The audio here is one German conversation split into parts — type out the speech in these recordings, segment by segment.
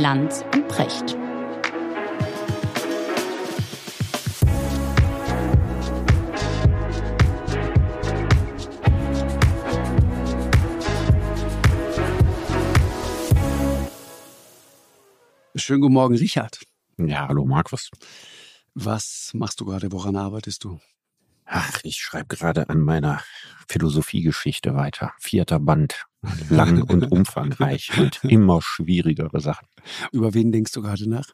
Lanz und Precht. Schönen guten Morgen, Richard. Ja, hallo Markus. Was machst du gerade? Woran arbeitest du? Ach, ich schreibe gerade an meiner Philosophiegeschichte weiter. Vierter Band. Lang und umfangreich und immer schwierigere Sachen. Über wen denkst du gerade nach?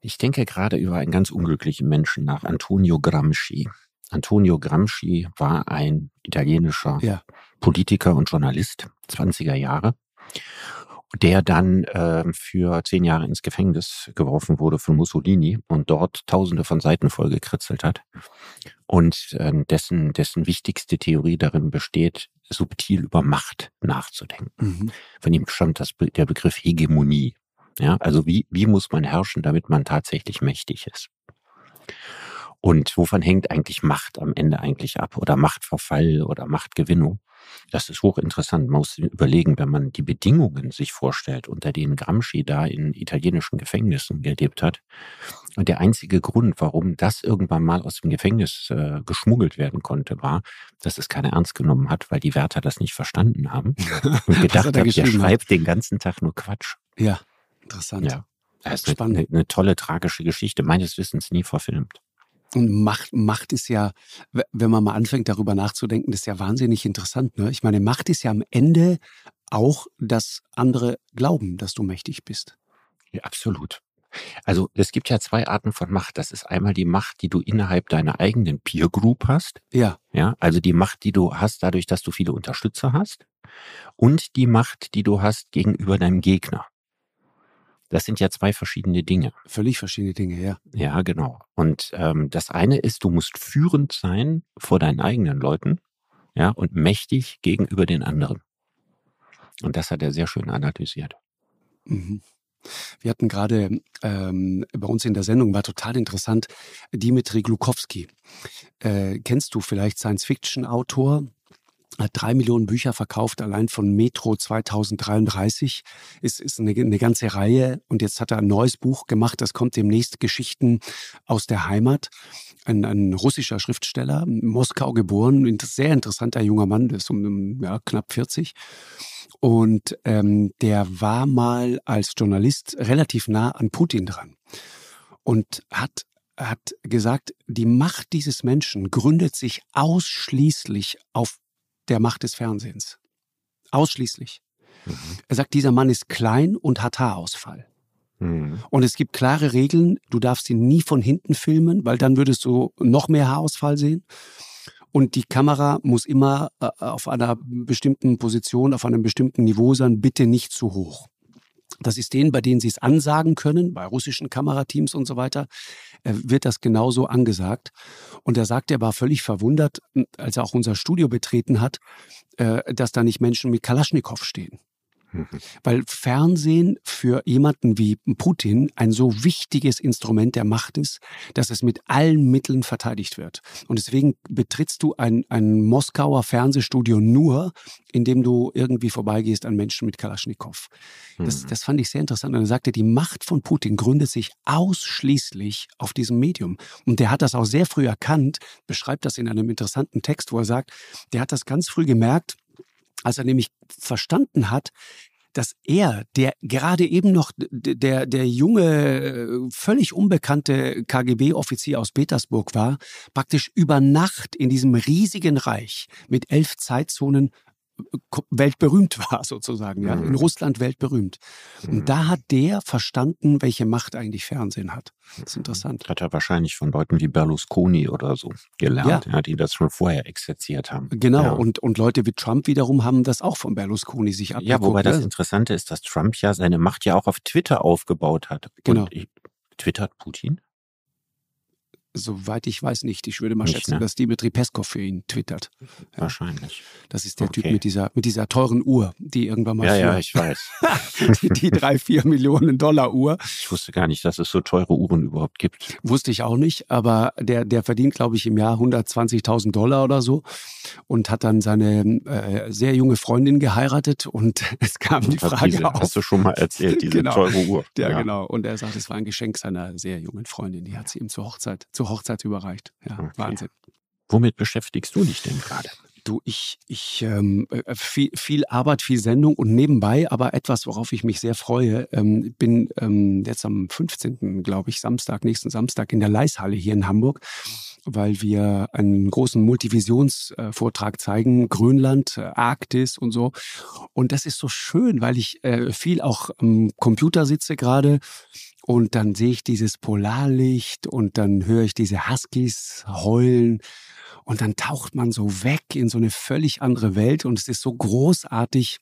Ich denke gerade über einen ganz unglücklichen Menschen nach, Antonio Gramsci. Antonio Gramsci war ein italienischer Ja. Politiker und Journalist, 20er Jahre, der dann äh, für zehn Jahre ins Gefängnis geworfen wurde von Mussolini und dort tausende von Seiten vollgekritzelt hat. Und äh, dessen, dessen wichtigste Theorie darin besteht, subtil über Macht nachzudenken. Mhm. Von ihm stammt das, der Begriff Hegemonie. Ja, also wie, wie muss man herrschen, damit man tatsächlich mächtig ist? Und wovon hängt eigentlich Macht am Ende eigentlich ab? Oder Machtverfall oder Machtgewinnung? Das ist hochinteressant. Man muss überlegen, wenn man die Bedingungen sich vorstellt, unter denen Gramsci da in italienischen Gefängnissen gelebt hat. Und der einzige Grund, warum das irgendwann mal aus dem Gefängnis äh, geschmuggelt werden konnte, war, dass es keiner ernst genommen hat, weil die Wärter das nicht verstanden haben und gedacht hat er haben, der schreibt den ganzen Tag nur Quatsch. Ja, interessant. Ja. Das ist Spannend. eine, eine tolle, tragische Geschichte, meines Wissens nie verfilmt. Und Macht, Macht ist ja, wenn man mal anfängt, darüber nachzudenken, das ist ja wahnsinnig interessant. Ne? Ich meine, Macht ist ja am Ende auch, dass andere glauben, dass du mächtig bist. Ja, absolut. Also es gibt ja zwei Arten von Macht. Das ist einmal die Macht, die du innerhalb deiner eigenen Peer Group hast. Ja, Ja, also die Macht, die du hast, dadurch, dass du viele Unterstützer hast. Und die Macht, die du hast gegenüber deinem Gegner. Das sind ja zwei verschiedene Dinge. völlig verschiedene Dinge, ja. Ja, genau. Und ähm, das eine ist, du musst führend sein vor deinen eigenen Leuten, ja, und mächtig gegenüber den anderen. Und das hat er sehr schön analysiert. Mhm. Wir hatten gerade ähm, bei uns in der Sendung, war total interessant, Dimitri Glukowski. Äh, kennst du vielleicht Science-Fiction-Autor? Hat drei Millionen Bücher verkauft, allein von Metro 2033. Ist, ist eine, eine ganze Reihe. Und jetzt hat er ein neues Buch gemacht. Das kommt demnächst Geschichten aus der Heimat. Ein, ein russischer Schriftsteller, Moskau geboren, ein sehr interessanter junger Mann, der ist um ja, knapp 40. Und ähm, der war mal als Journalist relativ nah an Putin dran und hat, hat gesagt, die Macht dieses Menschen gründet sich ausschließlich auf der Macht des Fernsehens. Ausschließlich. Er sagt, dieser Mann ist klein und hat Haarausfall. Mhm. Und es gibt klare Regeln, du darfst ihn nie von hinten filmen, weil dann würdest du noch mehr Haarausfall sehen. Und die Kamera muss immer äh, auf einer bestimmten Position, auf einem bestimmten Niveau sein, bitte nicht zu hoch. Das ist denen, bei denen sie es ansagen können, bei russischen Kamerateams und so weiter, äh, wird das genauso angesagt. Und er sagt, er war völlig verwundert, als er auch unser Studio betreten hat, äh, dass da nicht Menschen mit Kalaschnikow stehen. Mhm. Weil Fernsehen für jemanden wie Putin ein so wichtiges Instrument der Macht ist, dass es mit allen Mitteln verteidigt wird. Und deswegen betrittst du ein, ein Moskauer Fernsehstudio nur, indem du irgendwie vorbeigehst an Menschen mit Kalaschnikow. Das, Mhm. das fand ich sehr interessant. Und er sagte, die Macht von Putin gründet sich ausschließlich auf diesem Medium. Und der hat das auch sehr früh erkannt, beschreibt das in einem interessanten Text, wo er sagt, der hat das ganz früh gemerkt, als er nämlich verstanden hat, dass er, der gerade eben noch der, der junge, äh, völlig unbekannte KGB-Offizier aus Petersburg war, praktisch über Nacht in diesem riesigen Reich mit elf Zeitzonen weltberühmt war, sozusagen, ja, Mhm. in Russland weltberühmt. Mhm. Und da hat der verstanden, welche Macht eigentlich Fernsehen hat. Das ist interessant. Hat er wahrscheinlich von Leuten wie Berlusconi oder so gelernt, ja. die das schon vorher exerziert haben. Genau, Ja. und, und Leute wie Trump wiederum haben das auch von Berlusconi sich abgeguckt. Ja, wobei das ne? Interessante ist, dass Trump ja seine Macht ja auch auf Twitter aufgebaut hat. Genau. Und twittert Putin? Soweit ich weiß nicht. Ich würde mal Nicht, schätzen, ne? dass Dimitri Peskov für ihn twittert. Ja. Wahrscheinlich. Das ist der Typ Okay. mit dieser, mit dieser teuren Uhr, die irgendwann mal Ja, für ja, ich weiß. die, die drei, vier Millionen Dollar Uhr. Ich wusste gar nicht, dass es so teure Uhren überhaupt gibt. Wusste ich auch nicht, aber der, der verdient, glaube ich, im Jahr 120.000 Dollar oder so und hat dann seine äh, sehr junge Freundin geheiratet und es kam die Hat Frage diese, auf. hast du schon mal erzählt, diese Genau. teure Uhr. Ja, genau. Und er sagt, es war ein Geschenk seiner sehr jungen Freundin. Die hat sie ihm zur Hochzeit, zur Hochzeit überreicht. Ja, Okay. Wahnsinn. Womit beschäftigst du dich denn gerade? Du, ich, ich ähm, äh, viel, viel Arbeit, viel Sendung und nebenbei aber etwas, worauf ich mich sehr freue. Ähm, bin ähm, jetzt am 15., glaube ich, Samstag, nächsten Samstag in der Leishalle hier in Hamburg, weil wir einen großen Multivisionsvortrag zeigen, Grönland, äh, Arktis und so. Und das ist so schön, weil ich äh, viel auch am Computer sitze gerade und dann sehe ich dieses Polarlicht und dann höre ich diese Huskies heulen und dann taucht man so weg in so eine völlig andere Welt und es ist so großartig,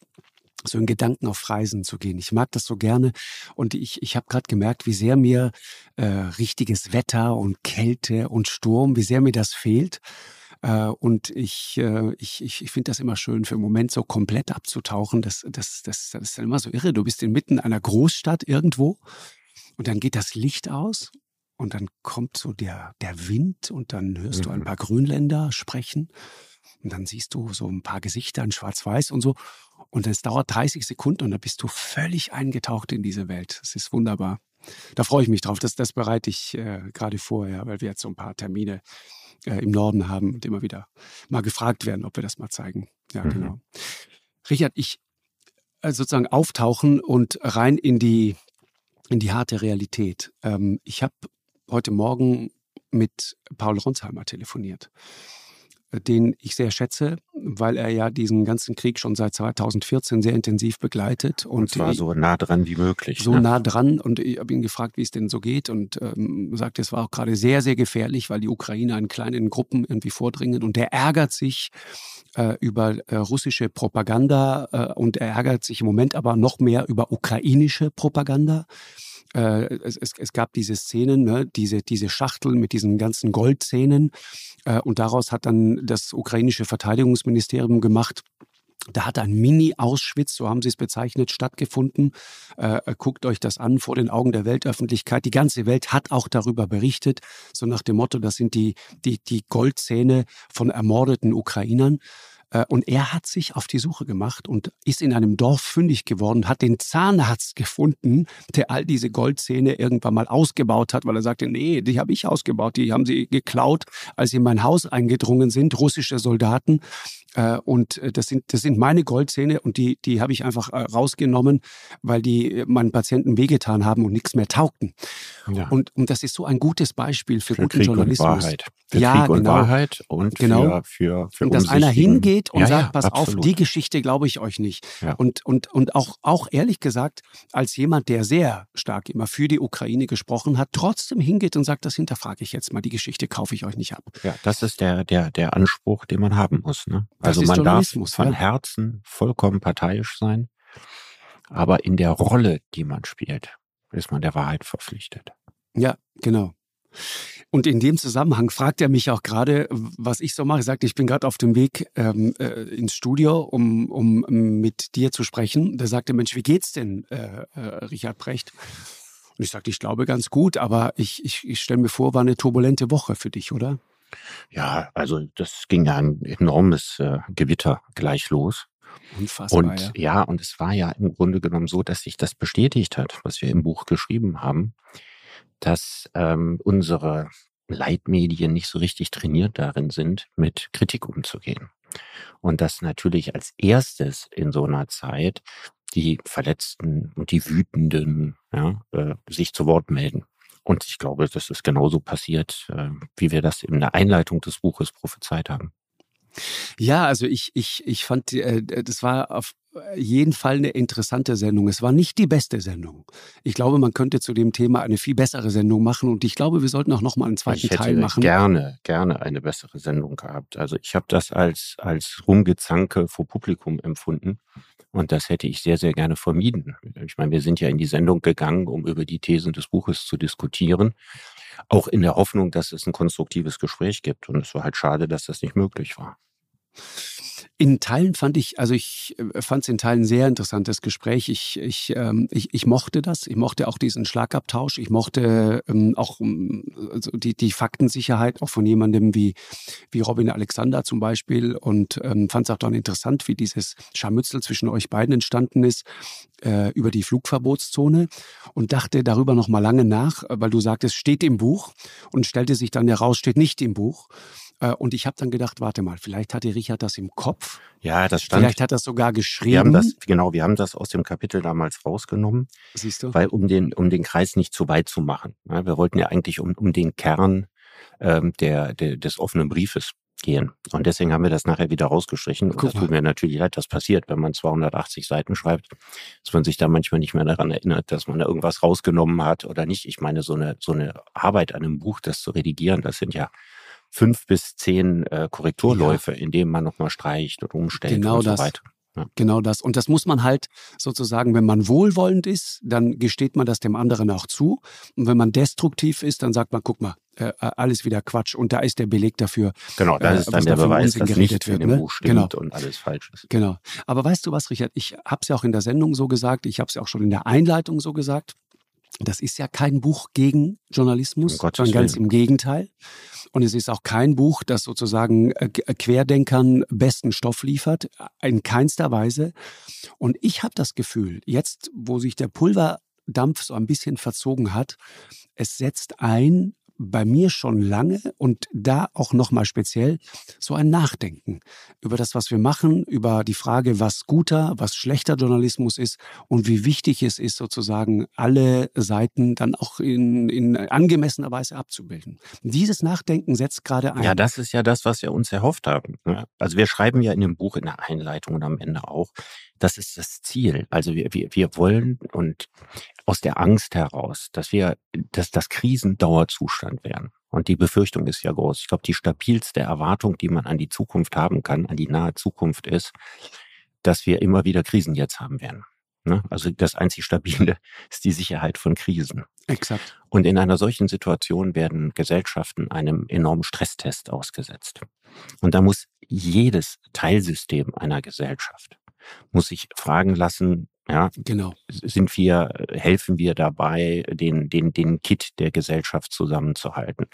so in Gedanken auf Reisen zu gehen. Ich mag das so gerne und ich, ich habe gerade gemerkt, wie sehr mir äh, richtiges Wetter und Kälte und Sturm, wie sehr mir das fehlt. Äh, und ich, äh, ich, ich, ich finde das immer schön, für einen Moment so komplett abzutauchen. Das, das, das, das ist dann immer so irre. Du bist inmitten einer Großstadt irgendwo und dann geht das Licht aus und dann kommt so der, der Wind und dann hörst du ein Mhm. paar Grünländer sprechen und dann siehst du so ein paar Gesichter in Schwarz-Weiß und so. Und es dauert 30 Sekunden und dann bist du völlig eingetaucht in diese Welt. Das ist wunderbar. Da freue ich mich drauf. Das, das bereite ich äh, gerade vor, ja, weil wir jetzt so ein paar Termine äh, im Norden haben und immer wieder mal gefragt werden, ob wir das mal zeigen. Ja, Mhm. genau. Richard, ich äh, sozusagen auftauchen und rein in die, in die harte Realität. Ähm, ich habe heute Morgen mit Paul Ronsheimer telefoniert, den ich sehr schätze, weil er ja diesen ganzen Krieg schon seit 2014 sehr intensiv begleitet. Und, Und zwar so nah dran wie möglich. so ne? nah dran und ich habe ihn gefragt, wie es denn so geht und ähm, sagte, es war auch gerade sehr, sehr gefährlich, weil die Ukrainer in kleinen Gruppen irgendwie vordringen und er ärgert sich äh, über äh, russische Propaganda äh, und er ärgert sich im Moment aber noch mehr über ukrainische Propaganda. Äh, es, es, es gab diese Szenen, ne, diese, diese Schachteln mit diesen ganzen Goldzähnen äh, und daraus hat dann das ukrainische Verteidigungsministerium gemacht, da hat ein Mini-Auschwitz, so haben sie es bezeichnet, stattgefunden. Äh, guckt euch das an vor den Augen der Weltöffentlichkeit. Die ganze Welt hat auch darüber berichtet, so nach dem Motto, das sind die, die, die Goldzähne von ermordeten Ukrainern. Äh, Und er hat sich auf die Suche gemacht und ist in einem Dorf fündig geworden, hat den Zahnarzt gefunden, der all diese Goldzähne irgendwann mal ausgebaut hat, weil er sagte, nee, die habe ich ausgebaut, die haben sie geklaut, als sie in mein Haus eingedrungen sind, russische Soldaten. Äh, Und äh, das sind, das sind meine Goldzähne und die, die habe ich einfach rausgenommen, weil die meinen Patienten wehgetan haben und nichts mehr taugten. Ja. Und, und das ist so ein gutes Beispiel für, für guten Krieg Journalismus. und Wahrheit. Für Ja, Krieg und genau. Wahrheit und Genau. für, für, für Und dass einer umsichtigen- hingeht und ja, sagt, ja, pass auf, absolut. die Geschichte glaube ich euch nicht. Ja. Und, und, und auch, auch ehrlich gesagt, als jemand, der sehr stark immer für die Ukraine gesprochen hat, trotzdem hingeht und sagt, das hinterfrage ich jetzt mal, die Geschichte kaufe ich euch nicht ab. Ja, das ist der, der, der Anspruch, den man haben muss. Ne? Also man darf von. Herzen vollkommen parteiisch sein, aber in der Rolle, die man spielt, ist man der Wahrheit verpflichtet. Ja, genau. Und in dem Zusammenhang fragt er mich auch gerade, was ich so mache. Er sagt, ich bin gerade auf dem Weg ähm, äh, ins Studio, um, um mit dir zu sprechen. Da sagte, Mensch, wie geht's denn, äh, äh, Richard Brecht? Und ich sagte, ich glaube ganz gut, aber ich, ich, ich stelle mir vor, war eine turbulente Woche für dich, oder? Ja, also das ging ja ein enormes äh, Gewitter gleich los. Unfassbar, Und ja. ja, und es war ja im Grunde genommen so, dass sich das bestätigt hat, was wir im Buch geschrieben haben, dass ähm, unsere Leitmedien nicht so richtig trainiert darin sind, mit Kritik umzugehen. Und dass natürlich als erstes in so einer Zeit die Verletzten und die Wütenden ja, äh, sich zu Wort melden. Und ich glaube, das ist genauso passiert, äh, wie wir das in der Einleitung des Buches prophezeit haben. Ja, also ich, ich, ich fand, äh, das war auf jeden Fall eine interessante Sendung. Es war nicht die beste Sendung. Ich glaube, man könnte zu dem Thema eine viel bessere Sendung machen und ich glaube, wir sollten auch noch mal einen zweiten ich hätte Teil machen. gerne, gerne eine bessere Sendung gehabt. Also ich habe das als, als Rumgezanke vor Publikum empfunden. Und das hätte ich sehr, sehr gerne vermieden. Ich meine, wir sind ja in die Sendung gegangen, um über die Thesen des Buches zu diskutieren. Auch in der Hoffnung, dass es ein konstruktives Gespräch gibt. Und es war halt schade, dass das nicht möglich war. In Teilen fand ich, also ich äh, fand es in Teilen sehr interessantes Gespräch. Ich, ich, ähm, ich, ich mochte das. Ich mochte auch diesen Schlagabtausch. Ich mochte ähm, auch ähm, also die, die Faktensicherheit auch von jemandem wie, wie Robin Alexander zum Beispiel und ähm, fand es auch dann interessant, wie dieses Scharmützel zwischen euch beiden entstanden ist äh, über die Flugverbotszone und dachte darüber noch mal lange nach, weil du sagtest, steht im Buch und stellte sich dann heraus, steht nicht im Buch. Äh, und ich habe dann gedacht, warte mal, vielleicht hatte Richard das im Kopf. Ja, das stand. Vielleicht hat er das sogar geschrieben. Wir haben das, genau, wir haben das aus dem Kapitel damals rausgenommen. Siehst du? Weil um den, um den Kreis nicht zu weit zu machen. Ja, wir wollten ja eigentlich um, um den Kern ähm, der, der, des offenen Briefes gehen. Und deswegen haben wir das nachher wieder rausgestrichen. Und das tut mir natürlich leid, das passiert, wenn man 280 Seiten schreibt, dass man sich da manchmal nicht mehr daran erinnert, dass man da irgendwas rausgenommen hat oder nicht. Ich meine, so eine, so eine Arbeit an einem Buch, das zu redigieren, das sind ja fünf bis zehn äh, Korrekturläufe, ja. in denen man nochmal streicht und umstellt genau und das. so weiter. Ja. Genau das. Und das muss man halt sozusagen, wenn man wohlwollend ist, dann gesteht man das dem anderen auch zu. Und wenn man destruktiv ist, dann sagt man, guck mal, äh, alles wieder Quatsch. Und da ist der Beleg dafür. Genau, das äh, ist dann der Beweis, dass nicht wird, in dem ne? Buch stimmt genau. und alles falsch ist. Genau. Aber weißt du was, Richard? Ich habe es ja auch in der Sendung so gesagt, ich habe es ja auch schon in der Einleitung so gesagt. Das ist ja kein Buch gegen Journalismus, um sondern ganz im Gegenteil. Und es ist auch kein Buch, das sozusagen äh, äh, Querdenkern besten Stoff liefert, in keinster Weise. Und ich habe das Gefühl, jetzt, wo sich der Pulverdampf so ein bisschen verzogen hat, es setzt ein bei mir schon lange und da auch nochmal speziell so ein Nachdenken über das, was wir machen, über die Frage, was guter, was schlechter Journalismus ist und wie wichtig es ist, sozusagen alle Seiten dann auch in, in angemessener Weise abzubilden. Dieses Nachdenken setzt gerade ein. Ja, das ist ja das, was wir uns erhofft haben. Ne? Also wir schreiben ja in dem Buch in der Einleitung und am Ende auch, das ist das Ziel. Also wir, wir, wir wollen und aus der Angst heraus, dass wir, dass das Krisendauerzustand werden. Und die Befürchtung ist ja groß. Ich glaube, die stabilste Erwartung, die man an die Zukunft haben kann, an die nahe Zukunft ist, dass wir immer wieder Krisen jetzt haben werden. Ne? Also das einzig Stabile ist die Sicherheit von Krisen. Exakt. Und in einer solchen Situation werden Gesellschaften einem enormen Stresstest ausgesetzt. Und da muss jedes Teilsystem einer Gesellschaft muss sich fragen lassen, ja, genau. Sind wir, helfen wir dabei, den, den, den Kit der Gesellschaft zusammenzuhalten?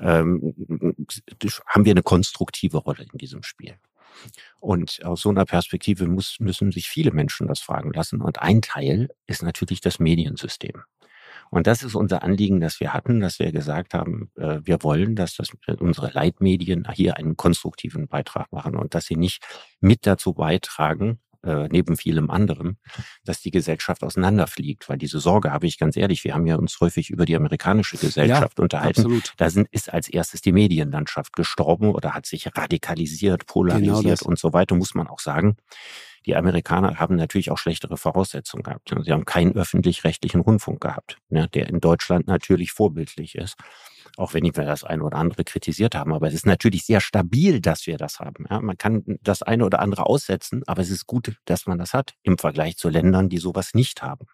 Ähm, haben wir eine konstruktive Rolle in diesem Spiel? Und aus so einer Perspektive muss, müssen sich viele Menschen das fragen lassen. Und ein Teil ist natürlich das Mediensystem. Und das ist unser Anliegen, das wir hatten, dass wir gesagt haben, äh, wir wollen, dass das, unsere Leitmedien hier einen konstruktiven Beitrag machen und dass sie nicht mit dazu beitragen, äh, neben vielem anderem, dass die Gesellschaft auseinanderfliegt. Weil diese Sorge habe ich ganz ehrlich, wir haben ja uns häufig über die amerikanische Gesellschaft ja, unterhalten. Absolut. Da sind, ist als erstes die Medienlandschaft gestorben oder hat sich radikalisiert, polarisiert genau und so weiter, muss man auch sagen. Die Amerikaner haben natürlich auch schlechtere Voraussetzungen gehabt. Sie haben keinen öffentlich-rechtlichen Rundfunk gehabt, ne, der in Deutschland natürlich vorbildlich ist auch wenn wir das eine oder andere kritisiert haben. Aber es ist natürlich sehr stabil, dass wir das haben. Ja, man kann das eine oder andere aussetzen, aber es ist gut, dass man das hat im Vergleich zu Ländern, die sowas nicht haben.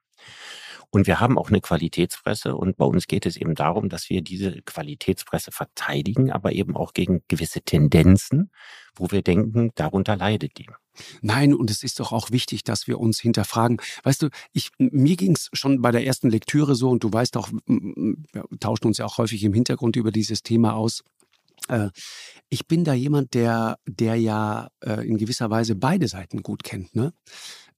Und wir haben auch eine Qualitätspresse und bei uns geht es eben darum, dass wir diese Qualitätspresse verteidigen, aber eben auch gegen gewisse Tendenzen, wo wir denken, darunter leidet die. Nein, und es ist doch auch wichtig, dass wir uns hinterfragen. Weißt du, ich, mir ging es schon bei der ersten Lektüre so, und du weißt auch, wir tauschen uns ja auch häufig im Hintergrund über dieses Thema aus. Äh, ich bin da jemand, der, der ja äh, in gewisser Weise beide Seiten gut kennt. Ne?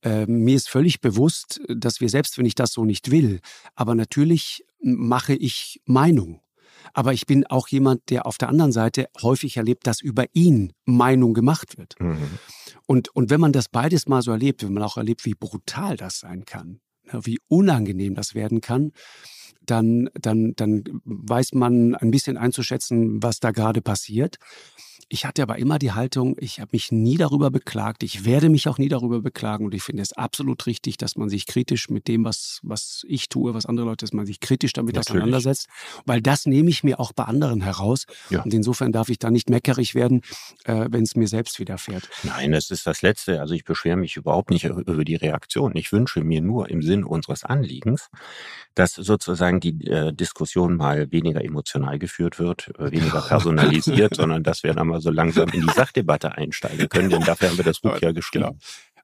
Äh, mir ist völlig bewusst, dass wir selbst, wenn ich das so nicht will, aber natürlich mache ich Meinung. Aber ich bin auch jemand, der auf der anderen Seite häufig erlebt, dass über ihn Meinung gemacht wird. Mhm. Und, und wenn man das beides mal so erlebt, wenn man auch erlebt, wie brutal das sein kann, wie unangenehm das werden kann, dann, dann, dann weiß man ein bisschen einzuschätzen, was da gerade passiert. ich hatte aber immer die Haltung, ich habe mich nie darüber beklagt, ich werde mich auch nie darüber beklagen und ich finde es absolut richtig, dass man sich kritisch mit dem, was, was ich tue, was andere Leute, dass man sich kritisch damit Natürlich. auseinandersetzt, weil das nehme ich mir auch bei anderen heraus ja. und insofern darf ich da nicht meckerig werden, äh, wenn es mir selbst widerfährt. Nein, das ist das Letzte. Also ich beschwere mich überhaupt nicht über die Reaktion. Ich wünsche mir nur im Sinn unseres Anliegens, dass sozusagen die äh, Diskussion mal weniger emotional geführt wird, äh, weniger personalisiert, sondern dass wir dann mal so langsam in die Sachdebatte einsteigen können, denn dafür haben wir das Buch ja geschrieben. Genau.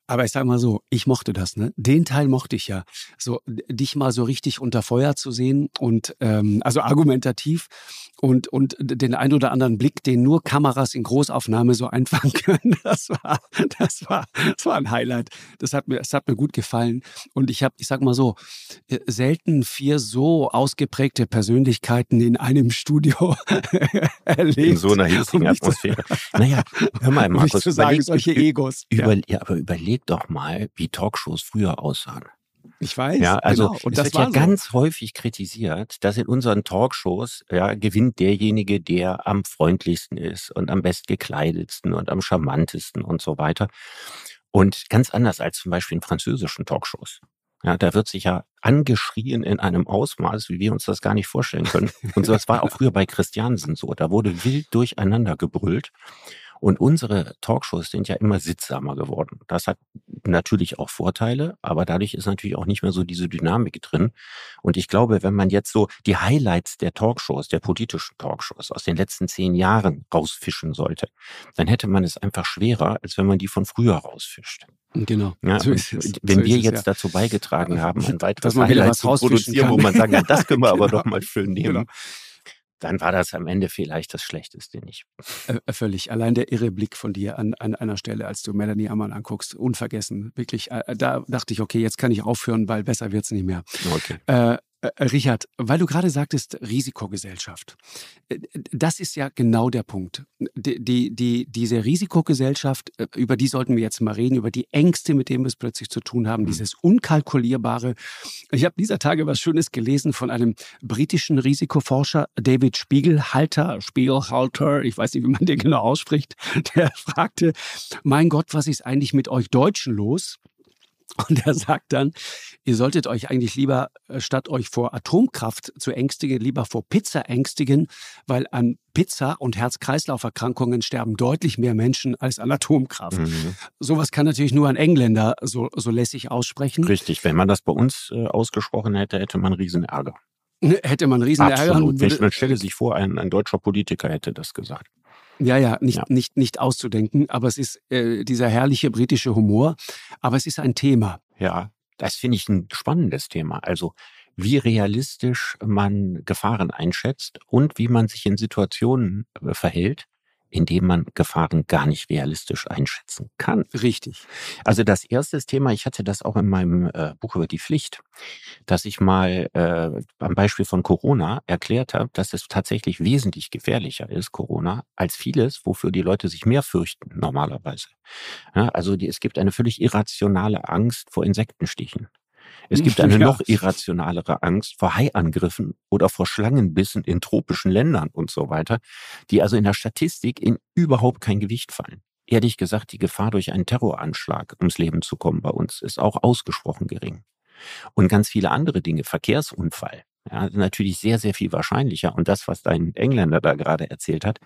Aber ich sag mal so, ich mochte das, ne? Den Teil mochte ich ja. So, dich mal so richtig unter Feuer zu sehen und ähm, also argumentativ und, und den ein oder anderen Blick, den nur Kameras in Großaufnahme so einfangen können. Das war, das war, das war ein Highlight. Das hat mir, das hat mir gut gefallen. Und ich habe, ich sag mal so, äh, selten vier so ausgeprägte Persönlichkeiten in einem Studio erlebt. In so einer hitzigen Atmosphäre. naja, hör mal, Markus. Um zu sagen, solche Egos. Über, ja. ja, aber überleg überleg doch mal, wie Talkshows früher aussahen. Ich weiß. Ja, also genau. und es das wird ja so. ganz häufig kritisiert, dass in unseren Talkshows ja, gewinnt derjenige, der am freundlichsten ist und am bestgekleidetsten und am charmantesten und so weiter. Und ganz anders als zum Beispiel in französischen Talkshows. Ja, da wird sich ja angeschrien in einem Ausmaß, wie wir uns das gar nicht vorstellen können. Und das war auch früher bei Christiansen so. Da wurde wild durcheinander gebrüllt. Und unsere Talkshows sind ja immer sittsamer geworden. Das hat natürlich auch Vorteile, aber dadurch ist natürlich auch nicht mehr so diese Dynamik drin. Und ich glaube, wenn man jetzt so die Highlights der Talkshows, der politischen Talkshows aus den letzten zehn Jahren rausfischen sollte, dann hätte man es einfach schwerer, als wenn man die von früher rausfischt. Genau. Ja, so wenn so wir es, jetzt ja. dazu beigetragen haben, ein weiteres Highlight zu produzieren, kann. wo man sagen kann, das können wir aber genau. doch mal schön nehmen. Genau dann war das am Ende vielleicht das Schlechteste nicht. Äh, äh, völlig. Allein der irre Blick von dir an, an einer Stelle, als du Melanie Ammann anguckst, unvergessen. Wirklich, äh, da dachte ich, okay, jetzt kann ich aufhören, weil besser wird's nicht mehr. Okay. Äh, äh, äh, Richard, weil du gerade sagtest, Risikogesellschaft. Äh, das ist ja genau der Punkt. Die, die, die, diese Risikogesellschaft, über die sollten wir jetzt mal reden, über die Ängste, mit denen wir es plötzlich zu tun haben, mhm. dieses Unkalkulierbare. Ich habe dieser Tage was Schönes gelesen von einem britischen Risikoforscher, David Spiegelhalter, Spiegelhalter, ich weiß nicht, wie man den genau ausspricht, der fragte, mein Gott, was ist eigentlich mit euch Deutschen los? Und er sagt dann, ihr solltet euch eigentlich lieber, äh, statt euch vor Atomkraft zu ängstigen, lieber vor Pizza ängstigen, weil an Pizza und Herz-Kreislauf-Erkrankungen sterben deutlich mehr Menschen als an Atomkraft. Mhm. Sowas kann natürlich nur ein Engländer so, so lässig aussprechen. Richtig, wenn man das bei uns äh, ausgesprochen hätte, hätte man Riesenärger. Hätte man Riesenärger. Absolut. Würde, man stelle sich vor, ein, ein deutscher Politiker hätte das gesagt. Ja, ja, nicht, ja. nicht, nicht auszudenken, aber es ist äh, dieser herrliche britische Humor, aber es ist ein Thema. Ja, das finde ich ein spannendes Thema. Also wie realistisch man Gefahren einschätzt und wie man sich in Situationen äh, verhält, indem man Gefahren gar nicht realistisch einschätzen kann. Richtig. Also das erste Thema, ich hatte das auch in meinem äh, Buch über die Pflicht, dass ich mal äh, am Beispiel von Corona erklärt habe, dass es tatsächlich wesentlich gefährlicher ist, Corona, als vieles, wofür die Leute sich mehr fürchten normalerweise. Ja, also die, es gibt eine völlig irrationale Angst vor Insektenstichen. Es gibt eine ja. noch irrationalere Angst vor Haiangriffen oder vor Schlangenbissen in tropischen Ländern und so weiter, die also in der Statistik in überhaupt kein Gewicht fallen. Ehrlich gesagt, die Gefahr durch einen Terroranschlag ums Leben zu kommen bei uns ist auch ausgesprochen gering. Und ganz viele andere Dinge, Verkehrsunfall, ja, natürlich sehr, sehr viel wahrscheinlicher. Und das, was dein Engländer da gerade erzählt hat,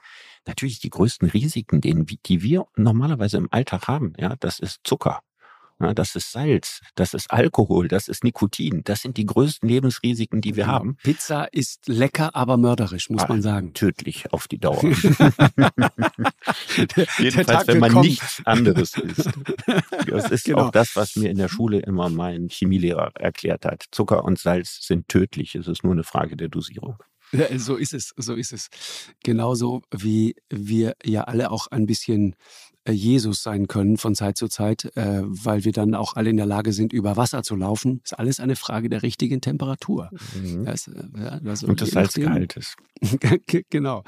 natürlich die größten Risiken, die wir normalerweise im Alltag haben, ja, das ist Zucker. Ja, das ist Salz, das ist Alkohol, das ist Nikotin. Das sind die größten Lebensrisiken, die wir haben. Pizza ist lecker, aber mörderisch, muss ah, man sagen. Tödlich auf die Dauer. Jedenfalls, wenn man nichts anderes isst. Das ist genau. auch das, was mir in der Schule immer mein Chemielehrer erklärt hat. Zucker und Salz sind tödlich. Es ist nur eine Frage der Dosierung. Ja, so ist es, so ist es. Genauso wie wir ja alle auch ein bisschen Jesus sein können von Zeit zu Zeit, äh, weil wir dann auch alle in der Lage sind, über Wasser zu laufen. Ist alles eine Frage der richtigen Temperatur. Mhm. Das, äh, ja, also Und des Salzgehaltes. genau.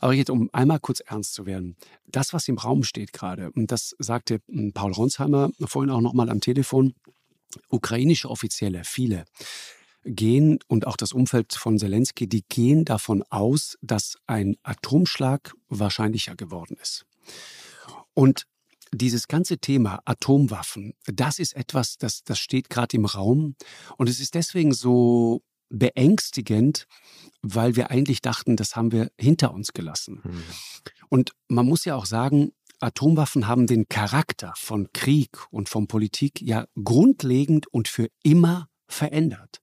Aber jetzt, um einmal kurz ernst zu werden. Das, was im Raum steht gerade, und das sagte hm, Paul Ronsheimer vorhin auch nochmal am Telefon, ukrainische Offizielle, viele, gehen und auch das Umfeld von Zelensky, die gehen davon aus, dass ein Atomschlag wahrscheinlicher geworden ist. Und dieses ganze Thema Atomwaffen, das ist etwas, das, das steht gerade im Raum. Und es ist deswegen so beängstigend, weil wir eigentlich dachten, das haben wir hinter uns gelassen. Mhm. Und man muss ja auch sagen, Atomwaffen haben den Charakter von Krieg und von Politik ja grundlegend und für immer verändert.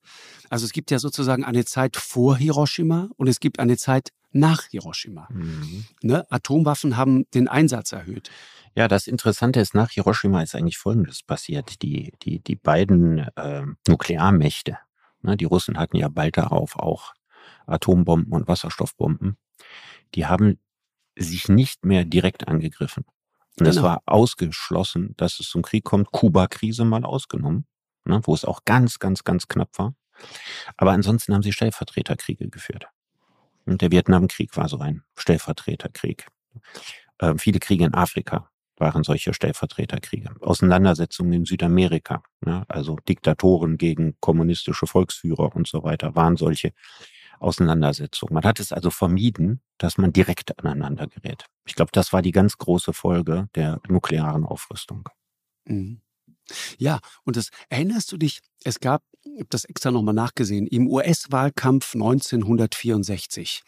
Also es gibt ja sozusagen eine Zeit vor Hiroshima und es gibt eine Zeit nach Hiroshima. Mhm. Ne? Atomwaffen haben den Einsatz erhöht. Ja, das Interessante ist, nach Hiroshima ist eigentlich Folgendes passiert. Die, die, die beiden äh, Nuklearmächte, ne, die Russen hatten ja bald darauf auch Atombomben und Wasserstoffbomben, die haben sich nicht mehr direkt angegriffen. Und genau. es war ausgeschlossen, dass es zum Krieg kommt. Kuba-Krise mal ausgenommen, ne, wo es auch ganz, ganz, ganz knapp war. Aber ansonsten haben sie Stellvertreterkriege geführt. Und der Vietnamkrieg war so ein Stellvertreterkrieg. Äh, viele Kriege in Afrika waren solche Stellvertreterkriege. Auseinandersetzungen in Südamerika, ne, also Diktatoren gegen kommunistische Volksführer und so weiter, waren solche Auseinandersetzung. Man hat es also vermieden, dass man direkt aneinander gerät. Ich glaube, das war die ganz große Folge der nuklearen Aufrüstung. Mhm. Ja, und das erinnerst du dich, es gab, ich habe das extra nochmal nachgesehen, im US-Wahlkampf 1964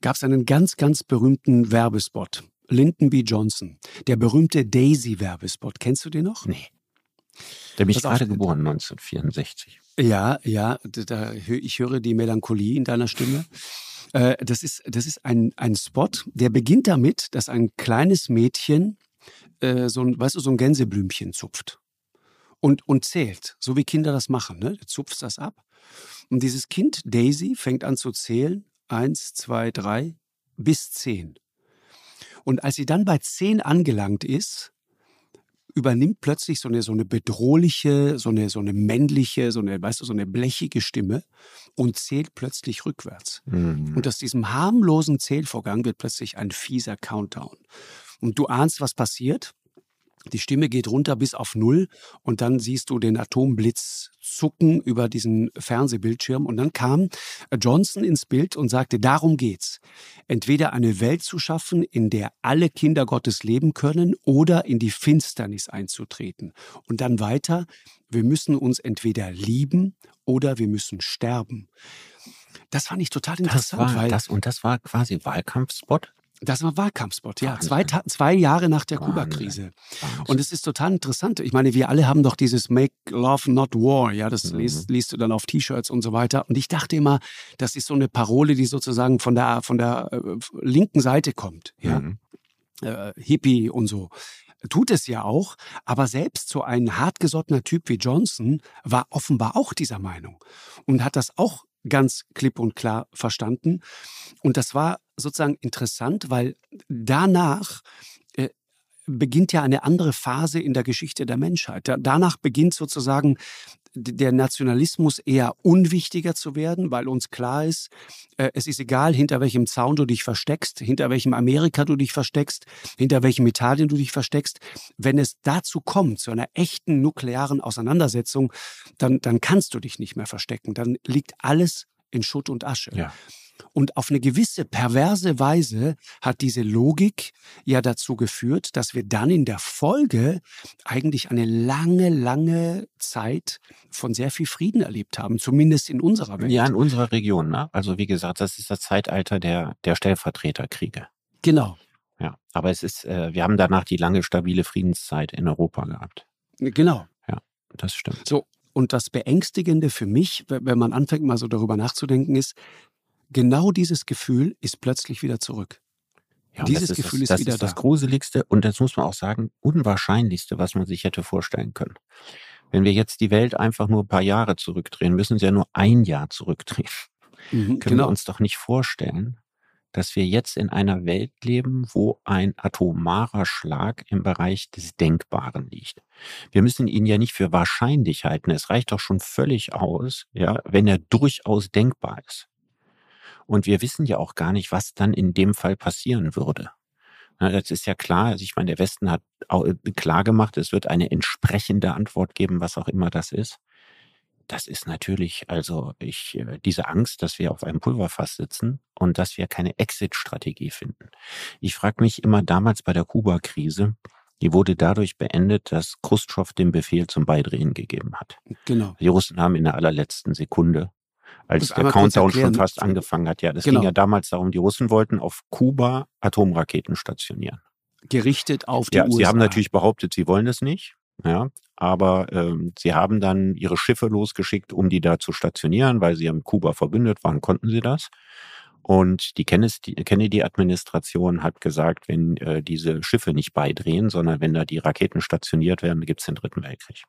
gab es einen ganz, ganz berühmten Werbespot. Lyndon B. Johnson, der berühmte Daisy-Werbespot. Kennst du den noch? Nee. Da bin ich gerade geboren, 1964. Ja, ja, da, ich höre die Melancholie in deiner Stimme. Äh, das ist, das ist ein, ein Spot, der beginnt damit, dass ein kleines Mädchen äh, so ein, weißt du, so ein Gänseblümchen zupft und, und zählt, so wie Kinder das machen. Ne? Du zupfst das ab. Und dieses Kind, Daisy, fängt an zu zählen. Eins, zwei, drei, bis zehn. Und als sie dann bei zehn angelangt ist, übernimmt plötzlich so eine, so eine bedrohliche, so eine, so eine männliche, so eine, weißt du, so eine blechige Stimme und zählt plötzlich rückwärts. Mhm. Und aus diesem harmlosen Zählvorgang wird plötzlich ein fieser Countdown. Und du ahnst, was passiert? Die Stimme geht runter bis auf Null und dann siehst du den Atomblitz zucken über diesen Fernsehbildschirm. Und dann kam Johnson ins Bild und sagte, darum geht's. Entweder eine Welt zu schaffen, in der alle Kinder Gottes leben können oder in die Finsternis einzutreten. Und dann weiter, wir müssen uns entweder lieben oder wir müssen sterben. Das fand ich total interessant. Das war, das, und das war quasi Wahlkampfspot? Das war Wahlkampfspot, ja. Zwei, zwei Jahre nach der Kuba-Krise. Und es ist total interessant. Ich meine, wir alle haben doch dieses Make Love Not War, ja, das mhm. liest, liest, du dann auf T-Shirts und so weiter. Und ich dachte immer, das ist so eine Parole, die sozusagen von der, von der äh, linken Seite kommt, ja. Mhm. Äh, Hippie und so. Tut es ja auch, aber selbst so ein hartgesottener Typ wie Johnson war offenbar auch dieser Meinung und hat das auch ganz klipp und klar verstanden. Und das war sozusagen interessant, weil danach äh, beginnt ja eine andere Phase in der Geschichte der Menschheit. Da, danach beginnt sozusagen der Nationalismus eher unwichtiger zu werden, weil uns klar ist, äh, es ist egal, hinter welchem Zaun du dich versteckst, hinter welchem Amerika du dich versteckst, hinter welchem Italien du dich versteckst. Wenn es dazu kommt, zu einer echten nuklearen Auseinandersetzung, dann, dann kannst du dich nicht mehr verstecken. Dann liegt alles in Schutt und Asche. Ja. Und auf eine gewisse perverse Weise hat diese Logik ja dazu geführt, dass wir dann in der Folge eigentlich eine lange, lange Zeit von sehr viel Frieden erlebt haben, zumindest in unserer Welt. Ja, in unserer Region. Ne? Also wie gesagt, das ist das Zeitalter der, der Stellvertreterkriege. Genau. Ja, aber es ist, äh, wir haben danach die lange stabile Friedenszeit in Europa gehabt. Genau. Ja, das stimmt. So, und das Beängstigende für mich, wenn man anfängt mal so darüber nachzudenken, ist, genau dieses Gefühl ist plötzlich wieder zurück. Ja, dieses ist Gefühl das, ist das wieder ist das da. Gruseligste und das muss man auch sagen, unwahrscheinlichste, was man sich hätte vorstellen können. Wenn wir jetzt die Welt einfach nur ein paar Jahre zurückdrehen, müssen sie ja nur ein Jahr zurückdrehen. Mhm, können genau. wir uns doch nicht vorstellen, dass wir jetzt in einer Welt leben, wo ein atomarer Schlag im Bereich des Denkbaren liegt. Wir müssen ihn ja nicht für wahrscheinlich halten. Es reicht doch schon völlig aus, ja, wenn er durchaus denkbar ist. Und wir wissen ja auch gar nicht, was dann in dem Fall passieren würde. Das ist ja klar. Also ich meine, der Westen hat auch äh, klar gemacht, es wird eine entsprechende Antwort geben, was auch immer das ist. das ist natürlich, also ich, äh, diese Angst, dass wir auf einem Pulverfass sitzen und dass wir keine Exit-Strategie finden. Ich frage mich immer damals bei der Kuba-Krise, die wurde dadurch beendet, dass Khrushchev den Befehl zum Beidrehen gegeben hat. Genau. Die Russen haben in der allerletzten Sekunde, als der Countdown schon fast angefangen hat, ja, das genau. ging ja damals darum, die Russen wollten auf Kuba Atomraketen stationieren. Gerichtet auf die ja, USA. Sie haben natürlich behauptet, sie wollen es nicht. Ja, aber ähm, sie haben dann ihre Schiffe losgeschickt, um die da zu stationieren, weil sie am Kuba verbündet waren, konnten sie das. Und die Kennedy-Administration hat gesagt, wenn äh, diese Schiffe nicht beidrehen, sondern wenn da die Raketen stationiert werden, gibt es den Dritten Weltkrieg.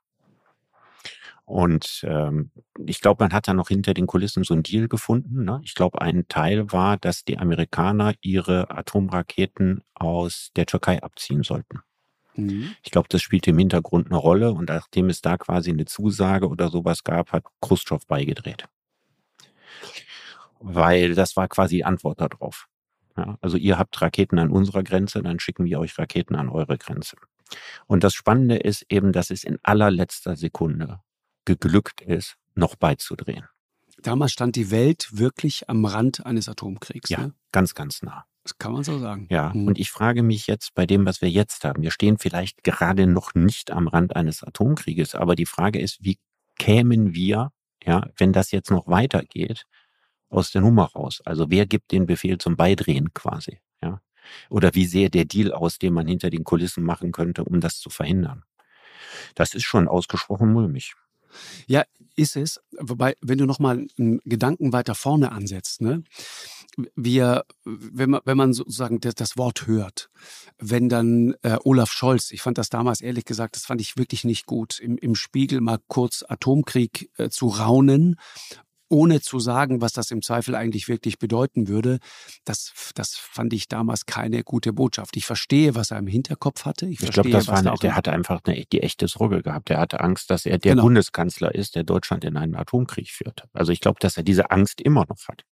Und ähm, ich glaube, man hat da noch hinter den Kulissen so einen Deal gefunden. Ne? Ich glaube, ein Teil war, dass die Amerikaner ihre Atomraketen aus der Türkei abziehen sollten. Mhm. Ich glaube, das spielte im Hintergrund eine Rolle und nachdem es da quasi eine Zusage oder sowas gab, hat Khrushchev beigedreht. Weil das war quasi die Antwort darauf. Ja, also ihr habt Raketen an unserer Grenze, dann schicken wir euch Raketen an eure Grenze. Und das Spannende ist eben, dass es in allerletzter Sekunde geglückt ist, noch beizudrehen. Damals stand die Welt wirklich am Rand eines Atomkriegs. Ja, ne? ganz, ganz nah. Das kann man so sagen. Ja, mhm. und ich frage mich jetzt bei dem, was wir jetzt haben. Wir stehen vielleicht gerade noch nicht am Rand eines Atomkrieges, aber die Frage ist, wie kämen wir, ja, wenn das jetzt noch weitergeht, aus der Nummer raus? Also wer gibt den Befehl zum Beidrehen quasi, ja? Oder wie sähe der Deal aus, den man hinter den Kulissen machen könnte, um das zu verhindern? Das ist schon ausgesprochen mulmig. Ja, ist es. Wobei, wenn du nochmal einen Gedanken weiter vorne ansetzt, ne? wir, wenn man, wenn man sozusagen das, das Wort hört, wenn dann äh, Olaf Scholz, ich fand das damals ehrlich gesagt, das fand ich wirklich nicht gut, im, im Spiegel mal kurz Atomkrieg äh, zu raunen, ohne zu sagen, was das im Zweifel eigentlich wirklich bedeuten würde, das, das fand ich damals keine gute Botschaft. Ich verstehe, was er im Hinterkopf hatte. Ich, ich glaube, das war eine, der hatte einfach eine, die echte Sorge gehabt. Der hatte Angst, dass er der genau. Bundeskanzler ist, der Deutschland in einen Atomkrieg führt. Also ich glaube, dass er diese Angst immer noch hat.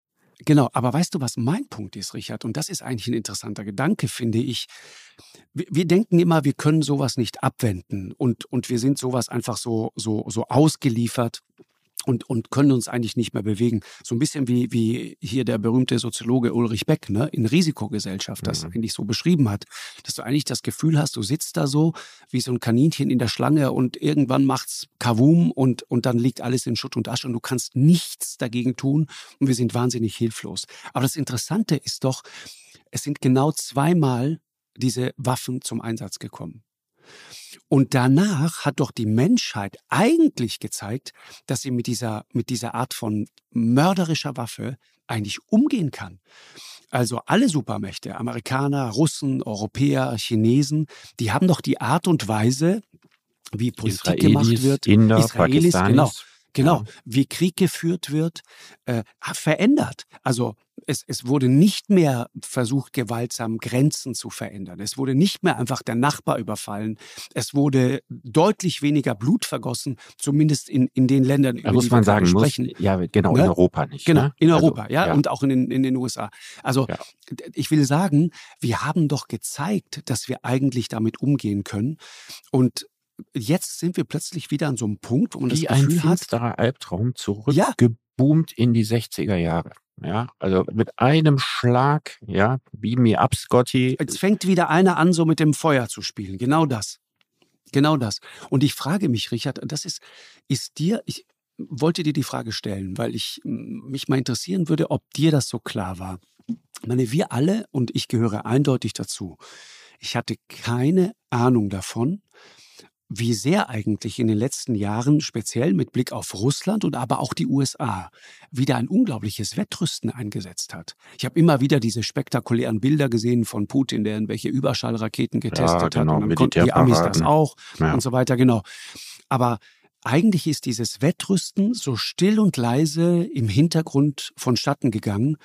Genau, aber weißt du, was mein Punkt ist, Richard? Und das ist eigentlich ein interessanter Gedanke, finde ich. Wir, wir, denken immer, wir können sowas nicht abwenden und, und wir sind sowas einfach so, so, so ausgeliefert und, und können uns eigentlich nicht mehr bewegen. So ein bisschen wie, wie hier der berühmte Soziologe Ulrich Beck ne, in Risikogesellschaft das mhm. eigentlich so beschrieben hat, dass du eigentlich das Gefühl hast, du sitzt da so wie so ein Kaninchen in der Schlange und irgendwann macht's Kavum und, und dann liegt alles in Schutt und Asche und du kannst nichts dagegen tun und wir sind wahnsinnig hilflos. Aber das Interessante ist doch, es sind genau zweimal diese Waffen zum Einsatz gekommen. Und danach hat doch die Menschheit eigentlich gezeigt, dass sie mit dieser, mit dieser Art von mörderischer Waffe eigentlich umgehen kann. Also alle Supermächte, Amerikaner, Russen, Europäer, Chinesen, die haben doch die Art und Weise, wie Politik Israelis, gemacht wird, Inder, Israelis, genau, genau, ja. wie Krieg geführt wird, äh, verändert. Also es, es wurde nicht mehr versucht, gewaltsam Grenzen zu verändern. Es wurde nicht mehr einfach der Nachbar überfallen. Es wurde deutlich weniger Blut vergossen, zumindest in, in den Ländern, da über muss die man sagen, sprechen. Muss, ja, genau, ne? in Europa nicht. Genau, ne? in also, Europa, also, ja, ja, und auch in, in den USA. Also ja. ich will sagen, wir haben doch gezeigt, dass wir eigentlich damit umgehen können. Und jetzt sind wir plötzlich wieder an so einem Punkt, wo man Wie das Gefühl ein finsterer Albtraum zurückgeboomt ja. in die 60er Jahre. Ja, also mit einem Schlag, ja, beam me up, Scotty. Jetzt fängt wieder einer an, so mit dem Feuer zu spielen. Genau das. Genau das. Und ich frage mich, Richard, das ist, ist dir, ich wollte dir die Frage stellen, weil ich mich mal interessieren würde, ob dir das so klar war. Ich meine, wir alle, und ich gehöre eindeutig dazu, ich hatte keine Ahnung davon, wie sehr eigentlich in den letzten Jahren, speziell mit Blick auf Russland und aber auch die USA, wieder ein unglaubliches Wettrüsten eingesetzt hat. Ich habe immer wieder diese spektakulären Bilder gesehen von Putin, der irgendwelche Überschallraketen getestet ja, genau, hat. Und dann konnten die Amis das auch ja. und so weiter, genau. Aber eigentlich ist dieses Wettrüsten so still und leise im Hintergrund vonstatten gegangen.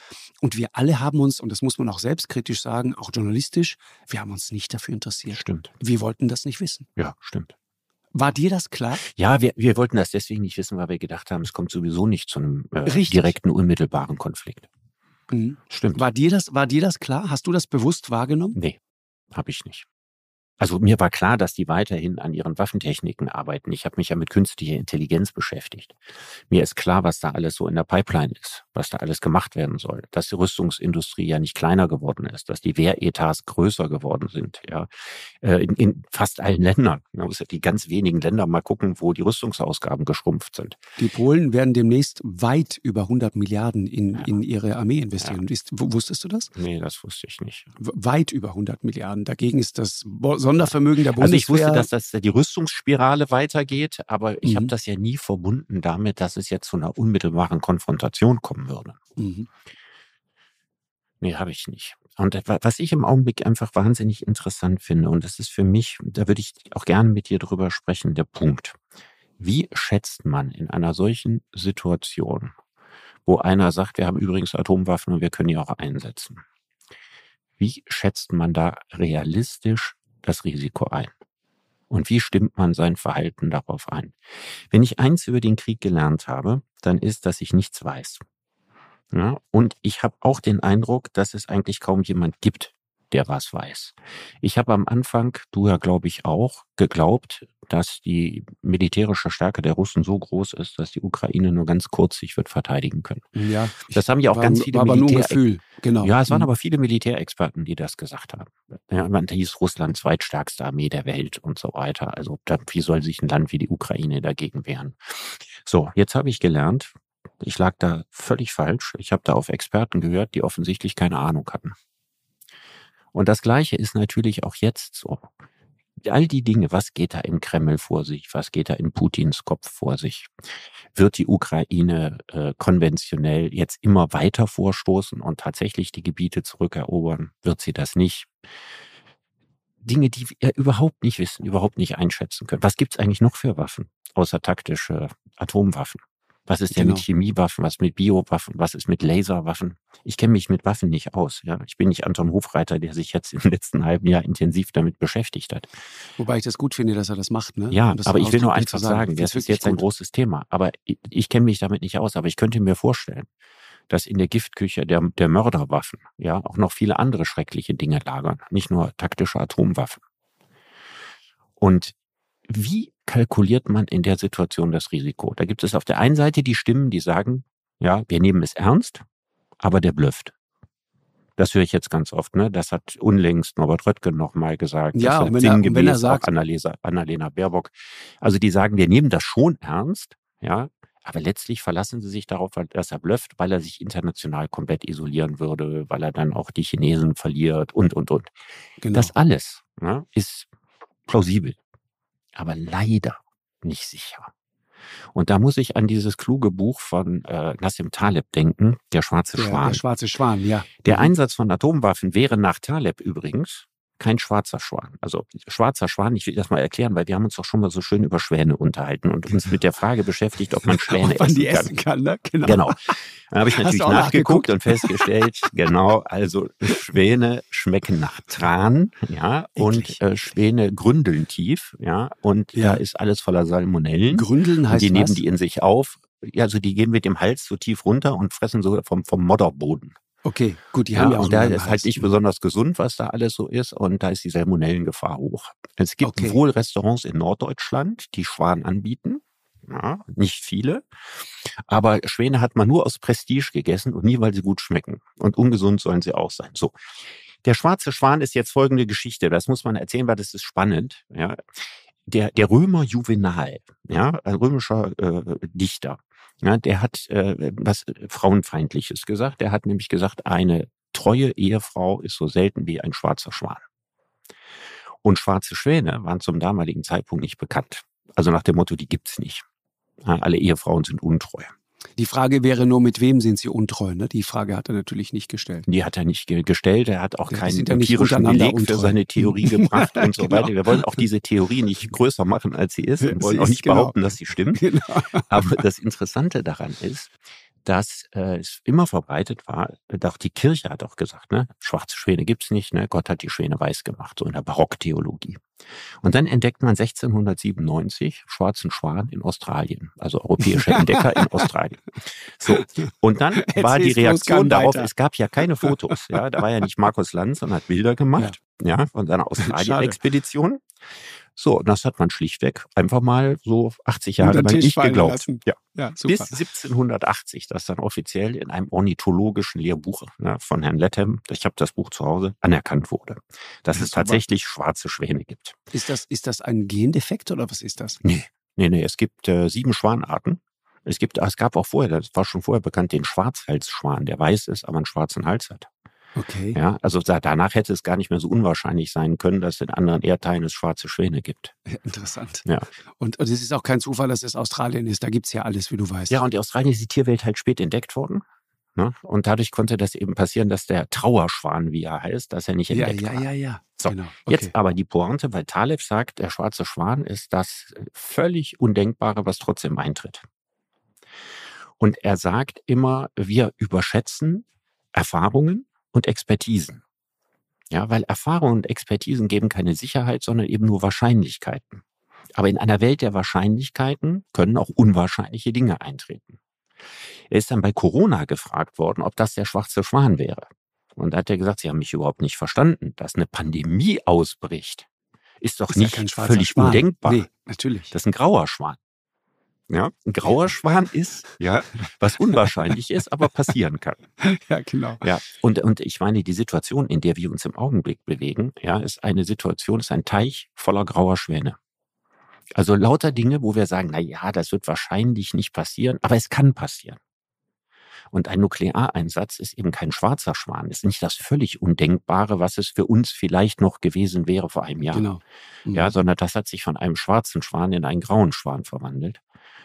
Und wir alle haben uns, und das muss man auch selbstkritisch sagen, auch journalistisch, wir haben uns nicht dafür interessiert. Stimmt. Wir wollten das nicht wissen. Ja, stimmt. War dir das klar? Ja, wir, wir wollten das deswegen nicht wissen, weil wir gedacht haben, es kommt sowieso nicht zu einem äh, direkten, unmittelbaren Konflikt. Mhm. Stimmt. War dir, das, war dir das klar? Hast du das bewusst wahrgenommen? Nee, habe ich nicht. Also mir war klar, dass die weiterhin an ihren Waffentechniken arbeiten. Ich habe mich ja mit künstlicher Intelligenz beschäftigt. Mir ist klar, was da alles so in der Pipeline ist, was da alles gemacht werden soll. Dass die Rüstungsindustrie ja nicht kleiner geworden ist, dass die Wehretats größer geworden sind. Ja, äh, in, in fast allen Ländern. Man muss ja die ganz wenigen Länder mal gucken, wo die Rüstungsausgaben geschrumpft sind. Die Polen werden demnächst weit über 100 Milliarden in, ja. in ihre Armee investieren. Ja. Wusstest du das? Nee, das wusste ich nicht. Weit über 100 Milliarden. Dagegen ist das Sondervermögen der Bundeswehr. Also ich wusste, dass das die Rüstungsspirale weitergeht, aber ich mhm. habe das ja nie verbunden damit, dass es jetzt zu einer unmittelbaren Konfrontation kommen würde. Mhm. Nee, habe ich nicht. Und was ich im Augenblick einfach wahnsinnig interessant finde, und das ist für mich, da würde ich auch gerne mit dir drüber sprechen, der Punkt. Wie schätzt man in einer solchen Situation, wo einer sagt, wir haben übrigens Atomwaffen und wir können die auch einsetzen? Wie schätzt man da realistisch das Risiko ein? Und wie stimmt man sein Verhalten darauf ein? Wenn ich eins über den Krieg gelernt habe, dann ist, dass ich nichts weiß. Ja, und ich habe auch den Eindruck, dass es eigentlich kaum jemand gibt, der was weiß. Ich habe am Anfang, du ja glaube ich auch, geglaubt, dass die militärische Stärke der Russen so groß ist, dass die Ukraine nur ganz kurz sich wird verteidigen können. Ja, das haben ja auch war, ganz viele war aber Militär Gefühl. Genau. Ja, es waren mhm. aber viele Militärexperten, die das gesagt haben. Ja, man hieß Russland zweitstärkste Armee der Welt und so weiter. Also wie soll sich ein Land wie die Ukraine dagegen wehren? So, jetzt habe ich gelernt, ich lag da völlig falsch. Ich habe da auf Experten gehört, die offensichtlich keine Ahnung hatten. Und das Gleiche ist natürlich auch jetzt so. All die Dinge, was geht da im Kreml vor sich, was geht da in Putins Kopf vor sich? Wird die Ukraine äh, konventionell jetzt immer weiter vorstoßen und tatsächlich die Gebiete zurückerobern? Wird sie das nicht? Dinge, die wir überhaupt nicht wissen, überhaupt nicht einschätzen können. Was gibt's eigentlich noch für Waffen, außer taktische Atomwaffen? Was ist denn genau. mit Chemiewaffen? Was mit Biowaffen? Was ist mit Laserwaffen? Ich kenne mich mit Waffen nicht aus. Ja, ich bin nicht Anton Hofreiter, der sich jetzt im letzten halben Jahr intensiv damit beschäftigt hat. Wobei ich das gut finde, dass er das macht. Ne? Ja, aber ich will nur einfach sagen, das ist jetzt gut. ein großes Thema. Aber ich, ich kenne mich damit nicht aus. Aber ich könnte mir vorstellen, dass in der Giftküche der, der Mörderwaffen ja auch noch viele andere schreckliche Dinge lagern, nicht nur taktische Atomwaffen. Und wie kalkuliert man in der Situation das Risiko? Da gibt es auf der einen Seite die Stimmen, die sagen, ja, wir nehmen es ernst, aber der blüfft. Das höre ich jetzt ganz oft, ne? Das hat unlängst Norbert Röttgen nochmal gesagt. Ja, das und wenn, er, wenn er sagt, Annalena, Annalena Baerbock. Also die sagen, wir nehmen das schon ernst, ja, aber letztlich verlassen sie sich darauf, dass er blufft, weil er sich international komplett isolieren würde, weil er dann auch die Chinesen verliert und, und, und. Genau. Das alles ne, ist plausibel aber leider nicht sicher. Und da muss ich an dieses kluge Buch von äh, Nassim Taleb denken, Der schwarze der, Schwan. Der schwarze Schwan, ja. Der mhm. Einsatz von Atomwaffen wäre nach Taleb übrigens kein schwarzer Schwan. Also schwarzer Schwan, ich will das mal erklären, weil wir haben uns doch schon mal so schön über Schwäne unterhalten und uns mit der Frage beschäftigt, ob man Schwäne ob man essen, die kann. essen kann. Ne? Genau. genau. Dann habe ich natürlich nachgeguckt, und festgestellt, genau, also Schwäne schmecken nach Tran, ja, und äh, Schwäne gründeln tief, ja, und ja. da ist alles voller Salmonellen. Gründeln heißt Die nehmen was? die in sich auf. Ja, also die gehen mit dem Hals so tief runter und fressen so vom, vom Modderboden. Okay, gut, die ja, haben ja auch. Und da ist halt nicht besonders gesund, was da alles so ist. Und da ist die Salmonellengefahr hoch. Es gibt okay. wohl Restaurants in Norddeutschland, die Schwan anbieten. Ja, nicht viele. Aber Schwäne hat man nur aus Prestige gegessen und nie, weil sie gut schmecken. Und ungesund sollen sie auch sein. So. Der schwarze Schwan ist jetzt folgende Geschichte. Das muss man erzählen, weil das ist spannend. Ja. Der, der Römer Juvenal, ja, ein römischer äh, Dichter, ja, der hat äh, was Frauenfeindliches gesagt. Der hat nämlich gesagt, eine treue Ehefrau ist so selten wie ein schwarzer Schwan. Und schwarze Schwäne waren zum damaligen Zeitpunkt nicht bekannt. Also nach dem Motto, die gibt's nicht. Alle Ehefrauen sind untreu. Die Frage wäre nur, mit wem sind sie untreu? Ne? Die Frage hat er natürlich nicht gestellt. Die hat er nicht ge gestellt. Er hat auch ja, keinen empirischen Beleg untreu. für seine Theorie gebracht und so genau. weiter. Wir wollen auch diese Theorie nicht größer machen, als sie ist und wollen auch nicht genau. behaupten, dass sie stimmt. Genau. Aber das Interessante daran ist, dass äh, es immer verbreitet war, auch die Kirche hat auch gesagt, ne, schwarze Schwäne gibt's nicht, ne, Gott hat die Schwäne weiß gemacht, so in der Barocktheologie. Und dann entdeckt man 1697 schwarzen Schwan in Australien, also europäische Entdecker in Australien. So, und dann war die Reaktion darauf, es gab ja keine Fotos, ja, da war ja nicht Markus Lanz und hat Bilder gemacht. ja, von seiner Australien-Expedition. So, und das hat man schlichtweg einfach mal so 80 Jahre lang nicht geglaubt. Ja. ja Bis 1780, das dann offiziell in einem ornithologischen Lehrbuch ne, von Herrn Lethem, ich habe das Buch zu Hause, anerkannt wurde, dass es tatsächlich schwarze Schwäne gibt. Ist das, ist das ein Gendefekt oder was ist das? Nee, nee, nee. Es gibt äh, sieben Schwanarten. Es gibt, es gab auch vorher, das war schon vorher bekannt, den Schwarzhalsschwan, der weiß ist, aber einen schwarzen Hals hat. Okay. Ja, also danach hätte es gar nicht mehr so unwahrscheinlich sein können, dass es in anderen Erdteilen es schwarze Schwäne gibt. Ja, interessant. Ja. Und, und es ist auch kein Zufall, dass es Australien ist. Da gibt es ja alles, wie du weißt. Ja, und die Australien ist die Tierwelt halt spät entdeckt worden. Ne? Und dadurch konnte das eben passieren, dass der Trauerschwan, wie er heißt, dass er nicht entdeckt ja, ja, war. Ja, ja, ja. So, genau. okay. jetzt aber die Pointe, weil Taleb sagt, der schwarze Schwan ist das völlig Undenkbare, was trotzdem eintritt. Und er sagt immer, wir überschätzen Erfahrungen und Expertisen. Ja, weil Erfahrungen und Expertisen geben keine Sicherheit, sondern eben nur Wahrscheinlichkeiten. Aber in einer Welt der Wahrscheinlichkeiten können auch unwahrscheinliche Dinge eintreten. Er ist dann bei Corona gefragt worden, ob das der schwarze Schwan wäre. Und da hat er gesagt, Sie haben mich überhaupt nicht verstanden, dass eine Pandemie ausbricht. Ist doch ist nicht ja völlig Schwan. undenkbar. Nee, natürlich. Das ist ein grauer Schwan. Ja, ein grauer Schwan ist, ja, was unwahrscheinlich ist, aber passieren kann. Ja, genau. Ja, und, und ich meine, die Situation, in der wir uns im Augenblick bewegen, ja, ist eine Situation, ist ein Teich voller grauer Schwäne. Also lauter Dinge, wo wir sagen, na ja, das wird wahrscheinlich nicht passieren, aber es kann passieren. Und ein Nukleareinsatz ist eben kein schwarzer Schwan, ist nicht das völlig Undenkbare, was es für uns vielleicht noch gewesen wäre vor einem Jahr. Genau. Mhm. Ja, sondern das hat sich von einem schwarzen Schwan in einen grauen Schwan verwandelt.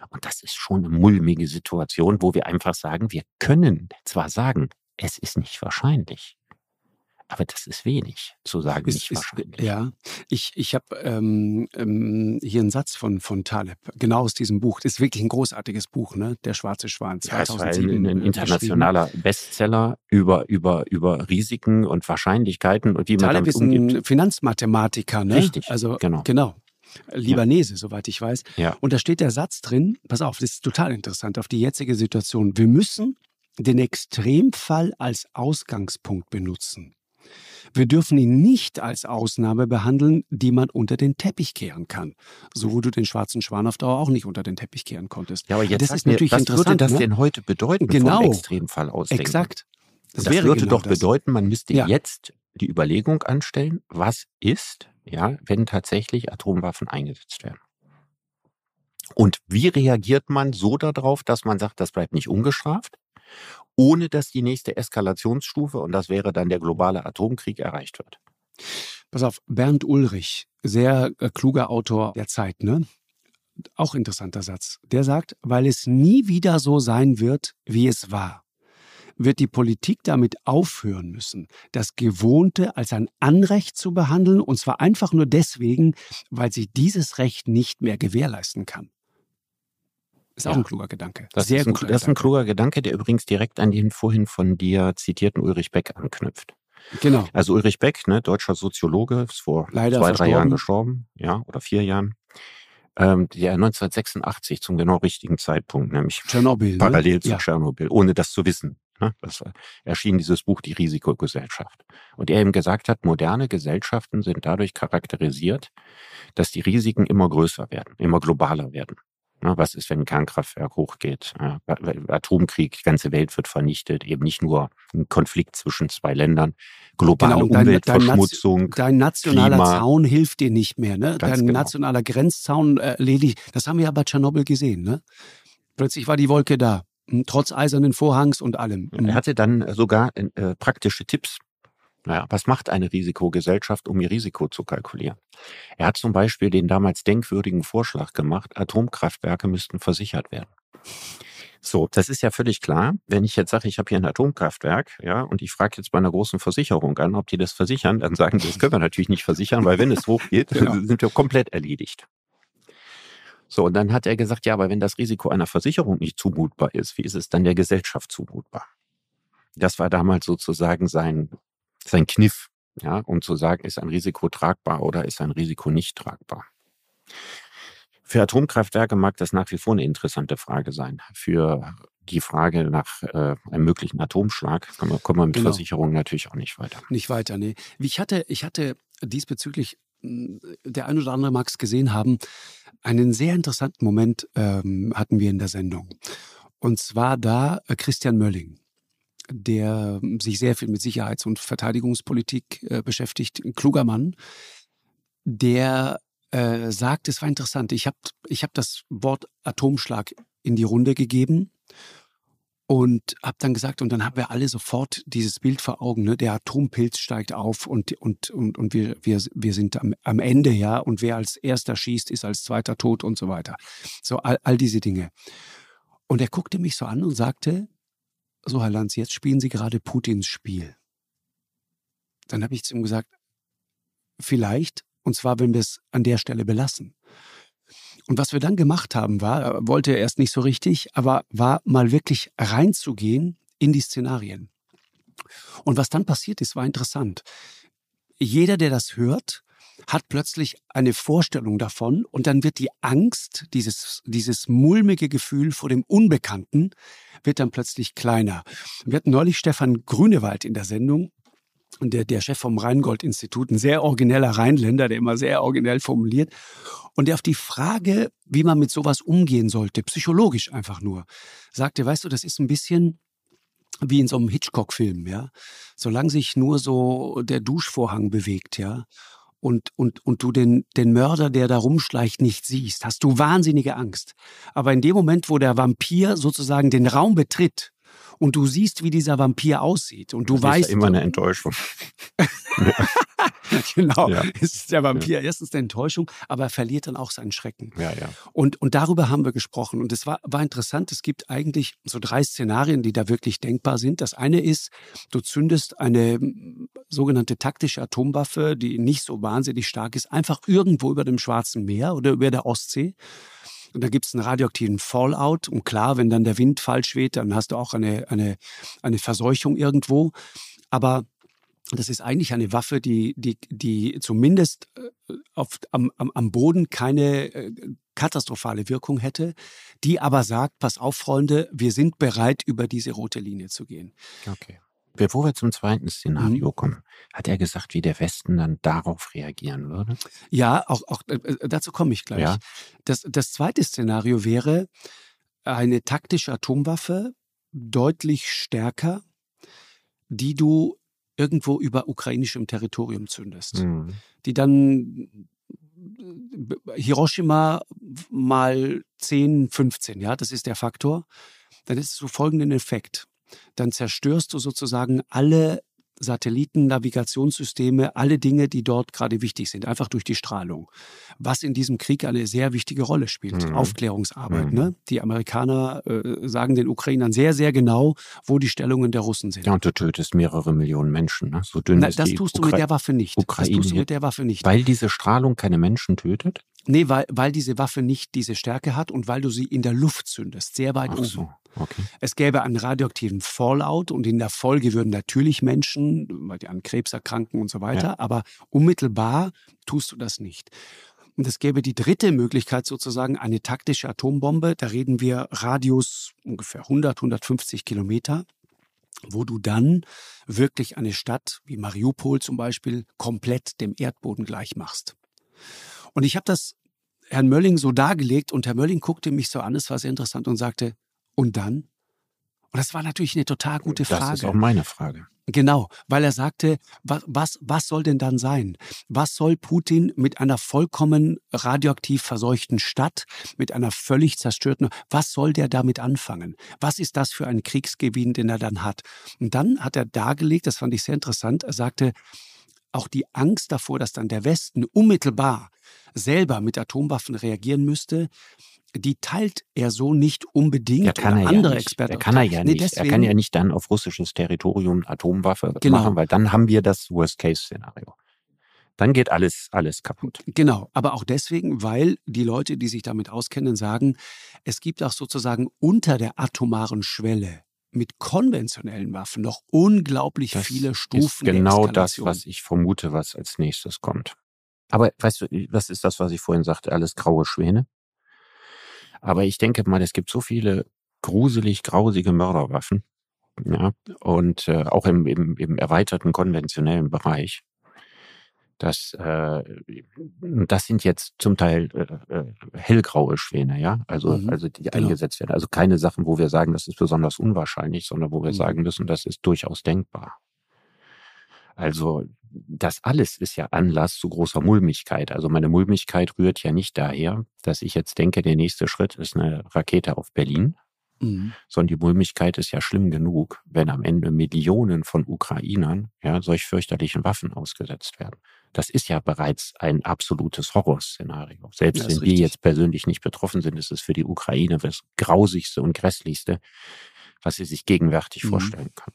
Und das ist schon eine mulmige Situation, wo wir einfach sagen, wir können zwar sagen, es ist nicht wahrscheinlich. Aber das ist wenig zu sagen, ist, nicht wahrscheinlich. Ist, ja, ich, ich habe ähm, ähm, hier einen Satz von, von Taleb, genau aus diesem Buch. Das ist wirklich ein großartiges Buch, ne? Der Schwarze Schwan, 2007. Ja, ein, ein internationaler Bestseller über, über, über Risiken und Wahrscheinlichkeiten und wie man Taleb damit ist ein Finanzmathematiker, ne? Richtig, also, genau. genau. Libanese, ja. soweit ich weiß. Ja. Und da steht der Satz drin, pass auf, das ist total interessant, auf die jetzige Situation. Wir müssen den Extremfall als Ausgangspunkt benutzen. Wir dürfen ihn nicht als Ausnahme behandeln, die man unter den Teppich kehren kann. So wo du den schwarzen Schwan auf Dauer auch nicht unter den Teppich kehren konntest. Ja, aber jetzt das ist mir, natürlich was interessant. würde das ne? denn heute bedeuten genau. vom Extremfall ausdenken? Exakt. Das, das würde genau doch das. bedeuten, man müsste ja. jetzt die Überlegung anstellen, was ist, ja, wenn tatsächlich Atomwaffen eingesetzt werden. Und wie reagiert man so darauf, dass man sagt, das bleibt nicht ungestraft, ohne dass die nächste Eskalationsstufe, und das wäre dann der globale Atomkrieg, erreicht wird? Pass auf, Bernd Ulrich, sehr äh, kluger Autor der Zeit, ne? Auch interessanter Satz. Der sagt, weil es nie wieder so sein wird, wie es war wird die Politik damit aufhören müssen, das Gewohnte als ein Anrecht zu behandeln, und zwar einfach nur deswegen, weil sie dieses Recht nicht mehr gewährleisten kann. Ist ja. auch ein kluger Gedanke. Das, Sehr ist ein, das ist ein kluger Gedanke, der übrigens direkt an den vorhin von dir zitierten Ulrich Beck anknüpft. Genau. Also Ulrich Beck, ne, deutscher Soziologe, ist vor Leider zwei, drei Jahren gestorben, ja, oder vier Jahren. Ähm, der 1986 zum genau richtigen Zeitpunkt, nämlich Tschernobyl, parallel ne? zu ja. Tschernobyl, ohne das zu wissen. Ne? Das erschien dieses Buch Die Risikogesellschaft. Und er eben gesagt hat, moderne Gesellschaften sind dadurch charakterisiert, dass die Risiken immer größer werden, immer globaler werden. Ne? Was ist, wenn ein Kernkraftwerk hochgeht? Atomkrieg, die ganze Welt wird vernichtet, eben nicht nur ein Konflikt zwischen zwei Ländern, globale genau, dein, Umweltverschmutzung. Dein, nationaler Klima. Zaun hilft dir nicht mehr, ne? Ganz Dein genau. nationaler Grenzzaun äh, ledig. Das haben wir ja bei Tschernobyl gesehen, ne? Plötzlich war die Wolke da. Hm, trotz eisernen Vorhangs und allem. Er hatte dann sogar äh, praktische Tipps. Naja, was macht eine Risikogesellschaft, um ihr Risiko zu kalkulieren? Er hat zum Beispiel den damals denkwürdigen Vorschlag gemacht, Atomkraftwerke müssten versichert werden. So, das ist ja völlig klar. Wenn ich jetzt sage, ich habe hier ein Atomkraftwerk, ja, und ich frage jetzt bei einer großen Versicherung an, ob die das versichern, dann sagen die, das können wir natürlich nicht versichern, weil wenn es hochgeht, genau. sind wir komplett erledigt. So, und dann hat er gesagt, ja, aber wenn das Risiko einer Versicherung nicht zumutbar ist, wie ist es dann der Gesellschaft zumutbar? Das war damals sozusagen sein, sein Kniff, ja, um zu sagen, ist ein Risiko tragbar oder ist ein Risiko nicht tragbar. Für Atomkraftwerke mag das nach wie vor eine interessante Frage sein. Für die Frage nach äh, einem möglichen Atomschlag kommen wir, kommen wir mit genau. Versicherungen natürlich auch nicht weiter. Nicht weiter, nee. Ich hatte, ich hatte diesbezüglich, hm, der ein oder andere mag es gesehen haben, einen sehr interessanten Moment ähm, hatten wir in der Sendung. Und zwar da äh, Christian Mölling, der sich sehr viel mit Sicherheits- und Verteidigungspolitik äh, beschäftigt, ein kluger Mann, der äh, sagt, es war interessant, ich habe ich hab das Wort Atomschlag in die Runde gegeben und habe dann gesagt, und dann haben wir alle sofort dieses Bild vor Augen, ne? der Atompilz steigt auf und, und, und, und wir, wir, wir sind am, am Ende, ja, und wer als erster schießt, ist als zweiter tot und so weiter. So all, all diese Dinge. Und er guckte mich so an und sagte, so Herr Lanz, jetzt spielen Sie gerade Putins Spiel. Dann habe ich zu ihm gesagt, vielleicht, und zwar, wenn wir es an der Stelle belassen. Und was wir dann gemacht haben, war, wollte er erst nicht so richtig, aber war mal wirklich reinzugehen in die Szenarien. Und was dann passiert ist, war interessant. Jeder, der das hört, hat plötzlich eine Vorstellung davon und dann wird die Angst, dieses, dieses mulmige Gefühl vor dem Unbekannten, wird dann plötzlich kleiner. Wir hatten neulich Stefan Grünewald in der Sendung der, der Chef vom Rheingold-Institut, ein sehr origineller Rheinländer, der immer sehr originell formuliert. Und der auf die Frage, wie man mit sowas umgehen sollte, psychologisch einfach nur, sagte, weißt du, das ist ein bisschen wie in so einem Hitchcock-Film, ja. Solange sich nur so der Duschvorhang bewegt, ja, und, und, und du den, den Mörder, der da rumschleicht, nicht siehst, hast du wahnsinnige Angst. Aber in dem Moment, wo der Vampir sozusagen den Raum betritt, und du siehst, wie dieser Vampir aussieht und du das weißt. Ist ja immer eine Enttäuschung. genau. Ja. Es ist der Vampir ja. erstens eine Enttäuschung, aber er verliert dann auch seinen Schrecken. Ja, ja. Und, und darüber haben wir gesprochen. Und es war, war interessant. Es gibt eigentlich so drei Szenarien, die da wirklich denkbar sind. Das eine ist, du zündest eine sogenannte taktische Atomwaffe, die nicht so wahnsinnig stark ist, einfach irgendwo über dem Schwarzen Meer oder über der Ostsee. Und da gibt es einen radioaktiven Fallout. Und klar, wenn dann der Wind falsch weht, dann hast du auch eine, eine, eine Verseuchung irgendwo. Aber das ist eigentlich eine Waffe, die, die, die zumindest äh, auf, am, am Boden keine äh, katastrophale Wirkung hätte, die aber sagt, pass auf, Freunde, wir sind bereit, über diese rote Linie zu gehen. Okay. Bevor wir zum zweiten Szenario mhm. kommen, hat er gesagt, wie der Westen dann darauf reagieren würde? Ja, auch, auch äh, äh, dazu komme ich gleich. Ja. Das, das zweite Szenario wäre eine taktische Atomwaffe, deutlich stärker, die du irgendwo über ukrainischem Territorium zündest. Mhm. Die dann äh, Hiroshima mal 10, 15, ja, das ist der Faktor. Dann ist es so folgenden Effekt dann zerstörst du sozusagen alle Satellitennavigationssysteme, alle Dinge, die dort gerade wichtig sind, einfach durch die Strahlung. Was in diesem Krieg eine sehr wichtige Rolle spielt. Mhm. Aufklärungsarbeit. Mhm. Ne? Die Amerikaner äh, sagen den Ukrainern sehr, sehr genau, wo die Stellungen der Russen sind. Ja, und du tötest mehrere Millionen Menschen. Ne? So dünn Na, ist das die tust du mit der Waffe nicht. Ukraine. Das tust du mit der Waffe nicht. Weil diese Strahlung keine Menschen tötet? Nee, weil, weil diese Waffe nicht diese Stärke hat und weil du sie in der Luft zündest, sehr weit Ach oben. So. Okay. Es gäbe einen radioaktiven Fallout und in der Folge würden natürlich Menschen, weil die an Krebs erkranken und so weiter, ja. aber unmittelbar tust du das nicht. Und es gäbe die dritte Möglichkeit sozusagen, eine taktische Atombombe. Da reden wir Radius ungefähr 100, 150 Kilometer, wo du dann wirklich eine Stadt wie Mariupol zum Beispiel komplett dem Erdboden gleich machst. Und ich habe das Herrn Mölling so dargelegt und Herr Mölling guckte mich so an, es war sehr interessant und sagte, und dann? Und das war natürlich eine total gute Frage. Das ist auch meine Frage. Genau, weil er sagte, was, was, was soll denn dann sein? Was soll Putin mit einer vollkommen radioaktiv verseuchten Stadt, mit einer völlig zerstörten, was soll der damit anfangen? Was ist das für ein Kriegsgewinn, den er dann hat? Und dann hat er dargelegt, das fand ich sehr interessant, er sagte, auch die Angst davor, dass dann der Westen unmittelbar selber mit Atomwaffen reagieren müsste, die teilt er so nicht unbedingt. Er kann er andere ja nicht. Experten. Er kann er ja nee, nicht. Deswegen, er kann ja nicht dann auf russisches Territorium Atomwaffe genau. machen, weil dann haben wir das Worst-Case-Szenario. Dann geht alles, alles kaputt. Genau, aber auch deswegen, weil die Leute, die sich damit auskennen, sagen, es gibt auch sozusagen unter der atomaren Schwelle mit konventionellen Waffen noch unglaublich das viele Stufen. Ist genau das, was ich vermute, was als nächstes kommt. Aber weißt du, was ist das, was ich vorhin sagte? Alles graue Schwäne? Aber ich denke mal, es gibt so viele gruselig grausige Mörderwaffen. Ja, und äh, auch im, im, im erweiterten konventionellen Bereich. Das, äh, das sind jetzt zum Teil äh, äh, hellgraue Schwäne, ja, also, mhm, also die genau. eingesetzt werden. Also keine Sachen, wo wir sagen, das ist besonders unwahrscheinlich, sondern wo wir mhm. sagen müssen, das ist durchaus denkbar. Also das alles ist ja Anlass zu großer Mulmigkeit. Also meine Mulmigkeit rührt ja nicht daher, dass ich jetzt denke, der nächste Schritt ist eine Rakete auf Berlin, Mhm. Sondern die Mulmigkeit ist ja schlimm genug, wenn am Ende Millionen von Ukrainern ja, solch fürchterlichen Waffen ausgesetzt werden. Das ist ja bereits ein absolutes Horrorszenario. Selbst wenn wir jetzt persönlich nicht betroffen sind, ist es für die Ukraine das Grausigste und Grässlichste, was sie sich gegenwärtig mhm. vorstellen kann.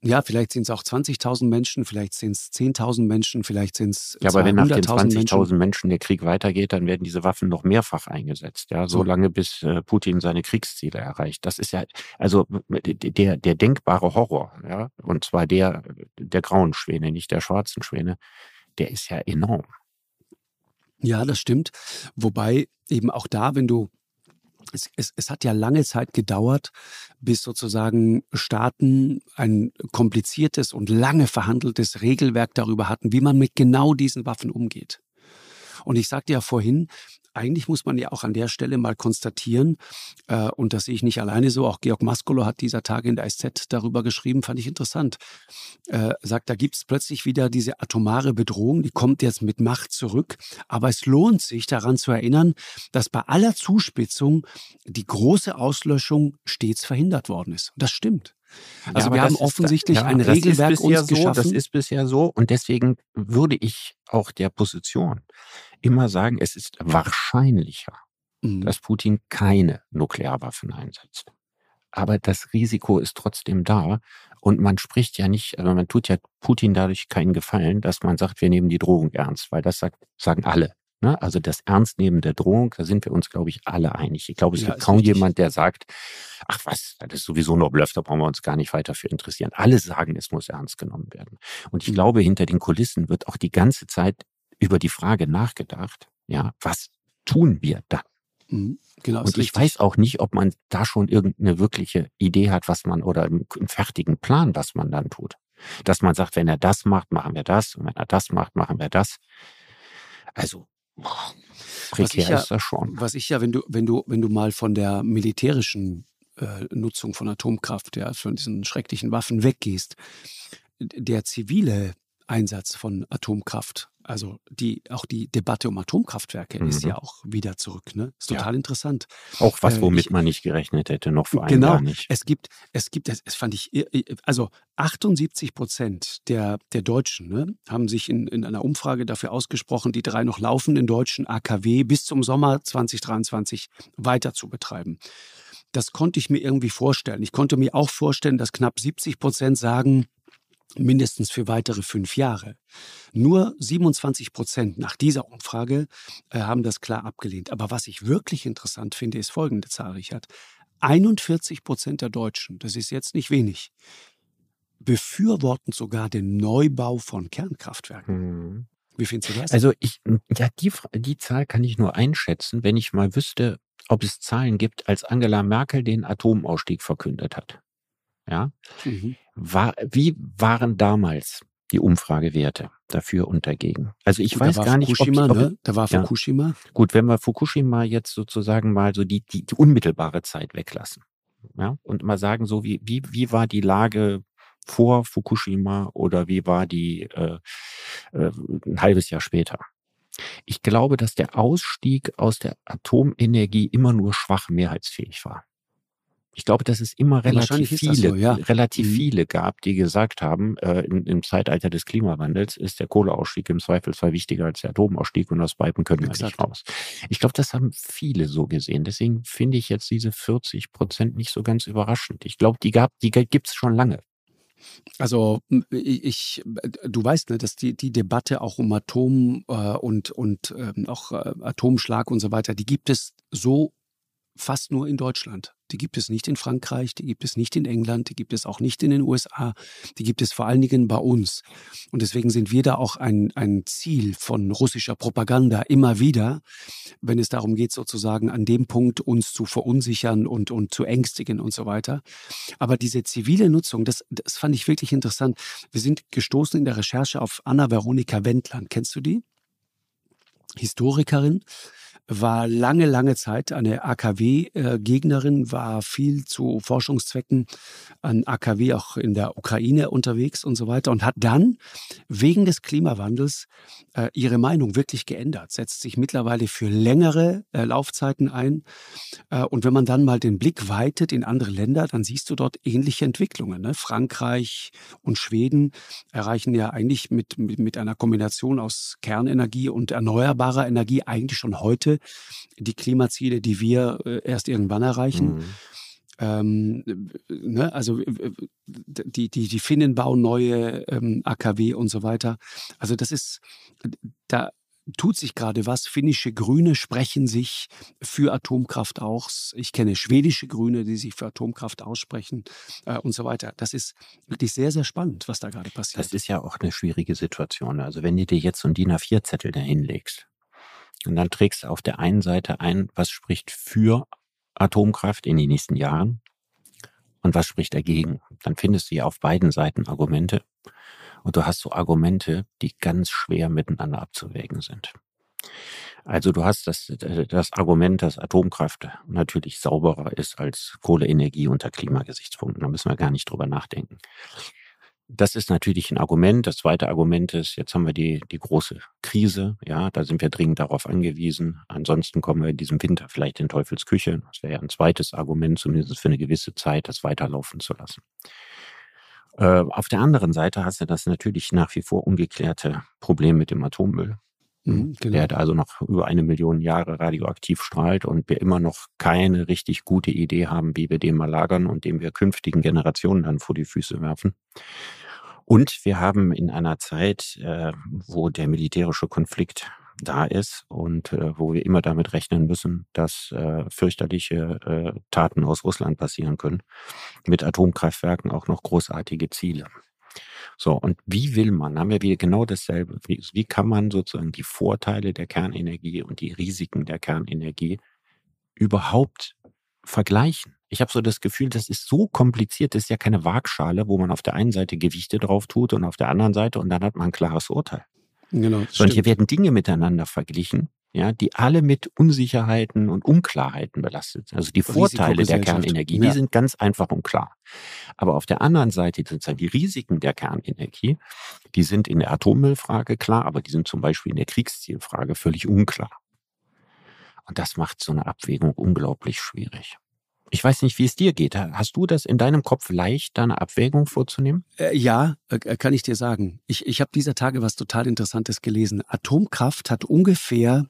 Ja, vielleicht sind es auch 20.000 Menschen, vielleicht sind es 10.000 Menschen, vielleicht sind es Ja, aber wenn nach den 20.000 Menschen. Menschen der Krieg weitergeht, dann werden diese Waffen noch mehrfach eingesetzt. Ja, so lange bis äh, Putin seine Kriegsziele erreicht. Das ist ja also der der denkbare Horror, ja, und zwar der der grauen Schwäne, nicht der schwarzen Schwäne. Der ist ja enorm. Ja, das stimmt. Wobei eben auch da, wenn du es, es, es hat ja lange Zeit gedauert, bis sozusagen Staaten ein kompliziertes und lange verhandeltes Regelwerk darüber hatten, wie man mit genau diesen Waffen umgeht. Und ich sagte ja vorhin, eigentlich muss man ja auch an der Stelle mal konstatieren, äh, und das sehe ich nicht alleine so, auch Georg Maskolo hat dieser Tage in der SZ darüber geschrieben, fand ich interessant. Äh, sagt, da gibt es plötzlich wieder diese atomare Bedrohung, die kommt jetzt mit Macht zurück. Aber es lohnt sich daran zu erinnern, dass bei aller Zuspitzung die große Auslöschung stets verhindert worden ist. Und das stimmt. Also ja, wir haben offensichtlich ja, ein Regelwerk uns geschaffen. So, das ist bisher so und deswegen würde ich auch der Position immer sagen, es ist wahrscheinlicher, mhm. dass Putin keine Nuklearwaffen einsetzt. Aber das Risiko ist trotzdem da. Und man spricht ja nicht, also man tut ja Putin dadurch keinen Gefallen, dass man sagt, wir nehmen die Drohung ernst, weil das sagt, sagen alle. Ne? Also das Ernstnehmen der Drohung, da sind wir uns, glaube ich, alle einig. Ich glaube, es ja, gibt kaum richtig. jemand, der sagt, ach was, das ist sowieso nur Bluff, da brauchen wir uns gar nicht weiter für interessieren. Alle sagen, es muss ernst genommen werden. Und ich mhm. glaube, hinter den Kulissen wird auch die ganze Zeit über die Frage nachgedacht, ja, was tun wir dann? Mhm, genau, und ich richtig. weiß auch nicht, ob man da schon irgendeine wirkliche Idee hat, was man oder einen, fertigen Plan, was man dann tut. Dass man sagt, wenn er das macht, machen wir das, und wenn er das macht, machen wir das. Also prekär ja, ist das schon. Was ich ja, wenn du, wenn du, wenn du mal von der militärischen äh, Nutzung von Atomkraft, ja, von diesen schrecklichen Waffen weggehst, der zivile Einsatz von Atomkraft. Also die, auch die Debatte um Atomkraftwerke mhm. ist ja auch wieder zurück. Ne? Ist total ja. interessant. Auch was, äh, womit äh, ich, man nicht gerechnet hätte, noch vor einem genau, Jahr nicht. Es gibt, es gibt, es fand ich, also 78 Prozent der, der Deutschen ne, haben sich in, in einer Umfrage dafür ausgesprochen, die drei noch laufenden deutschen AKW bis zum Sommer 2023 weiter zu betreiben. Das konnte ich mir irgendwie vorstellen. Ich konnte mir auch vorstellen, dass knapp 70 Prozent sagen, mindestens für weitere fünf Jahre. Nur 27 Prozent nach dieser Umfrage äh, haben das klar abgelehnt. Aber was ich wirklich interessant finde, ist folgende Zahl, Richard. 41 Prozent der Deutschen, das ist jetzt nicht wenig, befürworten sogar den Neubau von Kernkraftwerken. Mhm. Wie findest du das? Also ich, ja, die, die Zahl kann ich nur einschätzen, wenn ich mal wüsste, ob es Zahlen gibt, als Angela Merkel den Atomausstieg verkündet hat. Ja. Mhm. War, wie waren damals die Umfragewerte dafür und dagegen? Also ich gut, weiß gar nicht, ob, ob ne? Da war Fukushima. Ja. Gut, wenn wir Fukushima jetzt sozusagen mal so die, die, die unmittelbare Zeit weglassen. Ja, und mal sagen, so wie, wie, wie war die Lage vor Fukushima oder wie war die äh, äh, ein halbes Jahr später? Ich glaube, dass der Ausstieg aus der Atomenergie immer nur schwach mehrheitsfähig war. Ich glaube, dass es immer relativ viele, so, ja. relativ mhm. viele gab, die gesagt haben, äh, im, im, Zeitalter des Klimawandels ist der Kohleausstieg im Zweifelsfall wichtiger als der Atomausstieg und aus Pipen können wir nicht raus. Ich glaube, das haben viele so gesehen. Deswegen finde ich jetzt diese 40 Prozent nicht so ganz überraschend. Ich glaube, die gab, die gibt's schon lange. Also ich, du weißt, ne, dass die, die Debatte auch um Atom äh, und, und ähm, auch äh, Atomschlag und so weiter, die gibt es so fast nur in Deutschland. Die gibt es nicht in Frankreich, die gibt es nicht in England, die gibt es auch nicht in den USA, die gibt es vor allen Dingen bei uns. Und deswegen sind wir da auch ein, ein Ziel von russischer Propaganda immer wieder, wenn es darum geht, sozusagen an dem Punkt uns zu verunsichern und, und zu ängstigen und so weiter. Aber diese zivile Nutzung, das, das fand ich wirklich interessant. Wir sind gestoßen in der Recherche auf Anna Veronika Wendland. Kennst du die? Historikerin, war lange, lange Zeit eine AKW-Gegnerin, war viel zu Forschungszwecken an AKW auch in der Ukraine unterwegs und so weiter und hat dann wegen des Klimawandels äh, ihre Meinung wirklich geändert, setzt sich mittlerweile für längere äh, Laufzeiten ein. Äh, und wenn man dann mal den Blick weitet in andere Länder, dann siehst du dort ähnliche Entwicklungen. Ne? Frankreich und Schweden erreichen ja eigentlich mit, mit, mit einer Kombination aus Kernenergie und erneuerbarer Energie eigentlich schon heute die Klimaziele, die wir äh, erst irgendwann erreichen. Mhm. Ähm, ne, also die, die, die Finnen bauen neue ähm, AKW und so weiter. Also das ist, da tut sich gerade was. Finnische Grüne sprechen sich für Atomkraft aus. Ich kenne schwedische Grüne, die sich für Atomkraft aussprechen äh, und so weiter. Das ist wirklich sehr, sehr spannend, was da gerade passiert. Das ist ja auch eine schwierige Situation. Also wenn du dir jetzt so einen DIN A4-Zettel dahin legst und dann trägst du auf der einen Seite ein, was spricht für Atomkraft in den nächsten Jahren und was spricht dagegen. Dann findest du ja auf beiden Seiten Argumente. Und du hast so Argumente, die ganz schwer miteinander abzuwägen sind. Also du hast das, das Argument, dass Atomkraft natürlich sauberer ist als Kohleenergie unter Klimagesichtspunkten. Da müssen wir gar nicht drüber nachdenken. Das ist natürlich ein Argument. Das zweite Argument ist, jetzt haben wir die, die große Krise. Ja, da sind wir dringend darauf angewiesen. Ansonsten kommen wir in diesem Winter vielleicht in Teufelsküche. Das wäre ja ein zweites Argument, zumindest für eine gewisse Zeit, das weiterlaufen zu lassen. Äh, auf der anderen Seite hast du das natürlich nach wie vor ungeklärte Problem mit dem Atommüll. Mhm, genau. Der also noch über eine Million Jahre radioaktiv strahlt und wir immer noch keine richtig gute Idee haben, wie wir den mal lagern und den wir künftigen Generationen dann vor die Füße werfen. Und wir haben in einer Zeit, äh, wo der militärische Konflikt da ist und äh, wo wir immer damit rechnen müssen, dass äh, fürchterliche äh, Taten aus Russland passieren können, mit Atomkraftwerken auch noch großartige Ziele. So, und wie will man, haben wir wieder genau dasselbe, wie, wie kann man sozusagen die Vorteile der Kernenergie und die Risiken der Kernenergie überhaupt vergleichen? Ich habe so das Gefühl, das ist so kompliziert, das ist ja keine Waagschale, wo man auf der einen Seite Gewichte drauf tut und auf der anderen Seite und dann hat man ein klares Urteil. Genau. Sondern hier werden Dinge miteinander verglichen, ja, die alle mit Unsicherheiten und Unklarheiten belastet sind. Also die Vorteile der Kernenergie, die sind ganz einfach und klar. Aber auf der anderen Seite sozusagen die Risiken der Kernenergie, die sind in der Atommüllfrage klar, aber die sind zum Beispiel in der Kriegszielfrage völlig unklar. Und das macht so eine Abwägung unglaublich schwierig. Ich weiß nicht, wie es dir geht. Hast du das in deinem Kopf leicht, da eine Abwägung vorzunehmen? Äh, ja, äh, kann ich dir sagen. Ich, ich habe dieser Tage was total Interessantes gelesen. Atomkraft hat ungefähr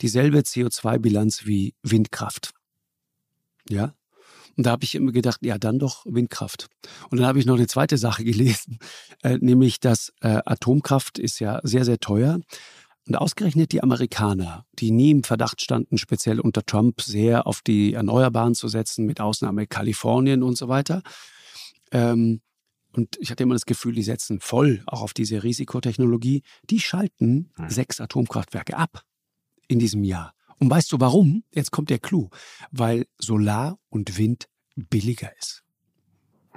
dieselbe CO2-Bilanz wie Windkraft. Ja? Und da habe ich immer gedacht, ja, dann doch Windkraft. Und dann habe ich noch eine zweite Sache gelesen, äh, nämlich, dass äh, Atomkraft ist ja sehr, sehr teuer. Und ausgerechnet die Amerikaner, die nie im Verdacht standen, speziell unter Trump sehr auf die Erneuerbaren zu setzen, mit Ausnahme Kalifornien und so weiter. Ähm, und ich hatte immer das Gefühl, die setzen voll auch auf diese Risikotechnologie. Die schalten ja. sechs Atomkraftwerke ab in diesem Jahr. Und weißt du warum? Jetzt kommt der Clou. Weil Solar und Wind billiger ist.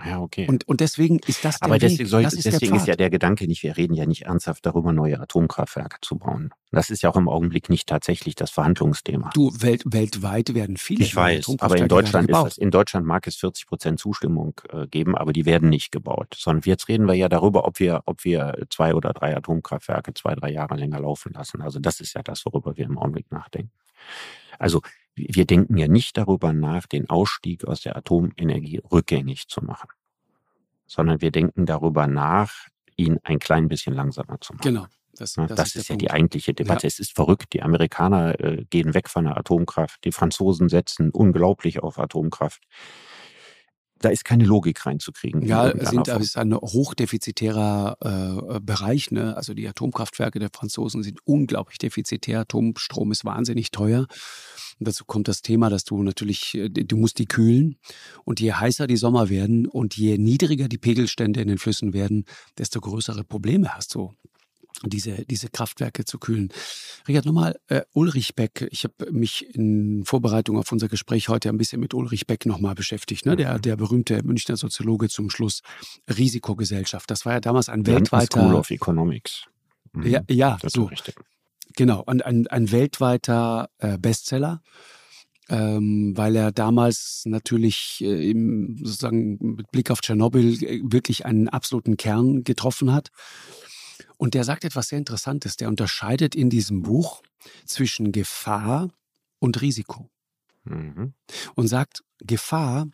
Ja, okay. Und, und deswegen ist das der Aber deswegen, soll, ist deswegen ist ja der Gedanke nicht, wir reden ja nicht ernsthaft darüber, neue Atomkraftwerke zu bauen. Das ist ja auch im Augenblick nicht tatsächlich das Verhandlungsthema. Du, welt, weltweit werden viele Ich weiß, aber in Deutschland ist das, in Deutschland mag es 40 Prozent Zustimmung äh, geben, aber die werden nicht gebaut. Sondern jetzt reden wir ja darüber, ob wir, ob wir zwei oder drei Atomkraftwerke zwei, drei Jahre länger laufen lassen. Also das ist ja das, worüber wir im Augenblick nachdenken. Also wir denken ja nicht darüber nach, den Ausstieg aus der Atomenergie rückgängig zu machen, sondern wir denken darüber nach, ihn ein klein bisschen langsamer zu machen. Genau. Das, das, das ist, ist ja Punkt. die eigentliche Debatte. Ja. Es ist verrückt. Die Amerikaner äh, gehen weg von der Atomkraft. Die Franzosen setzen unglaublich auf Atomkraft. Da ist keine Logik reinzukriegen. Ja, sind, das ist ein hochdefizitärer äh, Bereich. Ne? Also die Atomkraftwerke der Franzosen sind unglaublich defizitär. Atomstrom ist wahnsinnig teuer. Und dazu kommt das Thema, dass du natürlich, äh, du musst die kühlen. Und je heißer die Sommer werden und je niedriger die Pegelstände in den Flüssen werden, desto größere Probleme hast du diese, diese Kraftwerke zu kühlen. Richard, nochmal, äh, Ulrich Beck, ich habe mich in Vorbereitung auf unser Gespräch heute ein bisschen mit Ulrich Beck nochmal beschäftigt, ne? der, mhm. der berühmte Münchner Soziologe zum Schluss, Risikogesellschaft. Das war ja damals ein London weltweiter... School of Economics. Mhm. Ja, ja so. Richtig. Genau, und ein, ein weltweiter äh, Bestseller. Ähm, weil er damals natürlich äh, im, sozusagen mit Blick auf Tschernobyl äh, wirklich einen absoluten Kern getroffen hat. Und der sagt etwas sehr Interessantes. Der unterscheidet in diesem Buch zwischen Gefahr und Risiko. Mhm. Und sagt, Gefahr,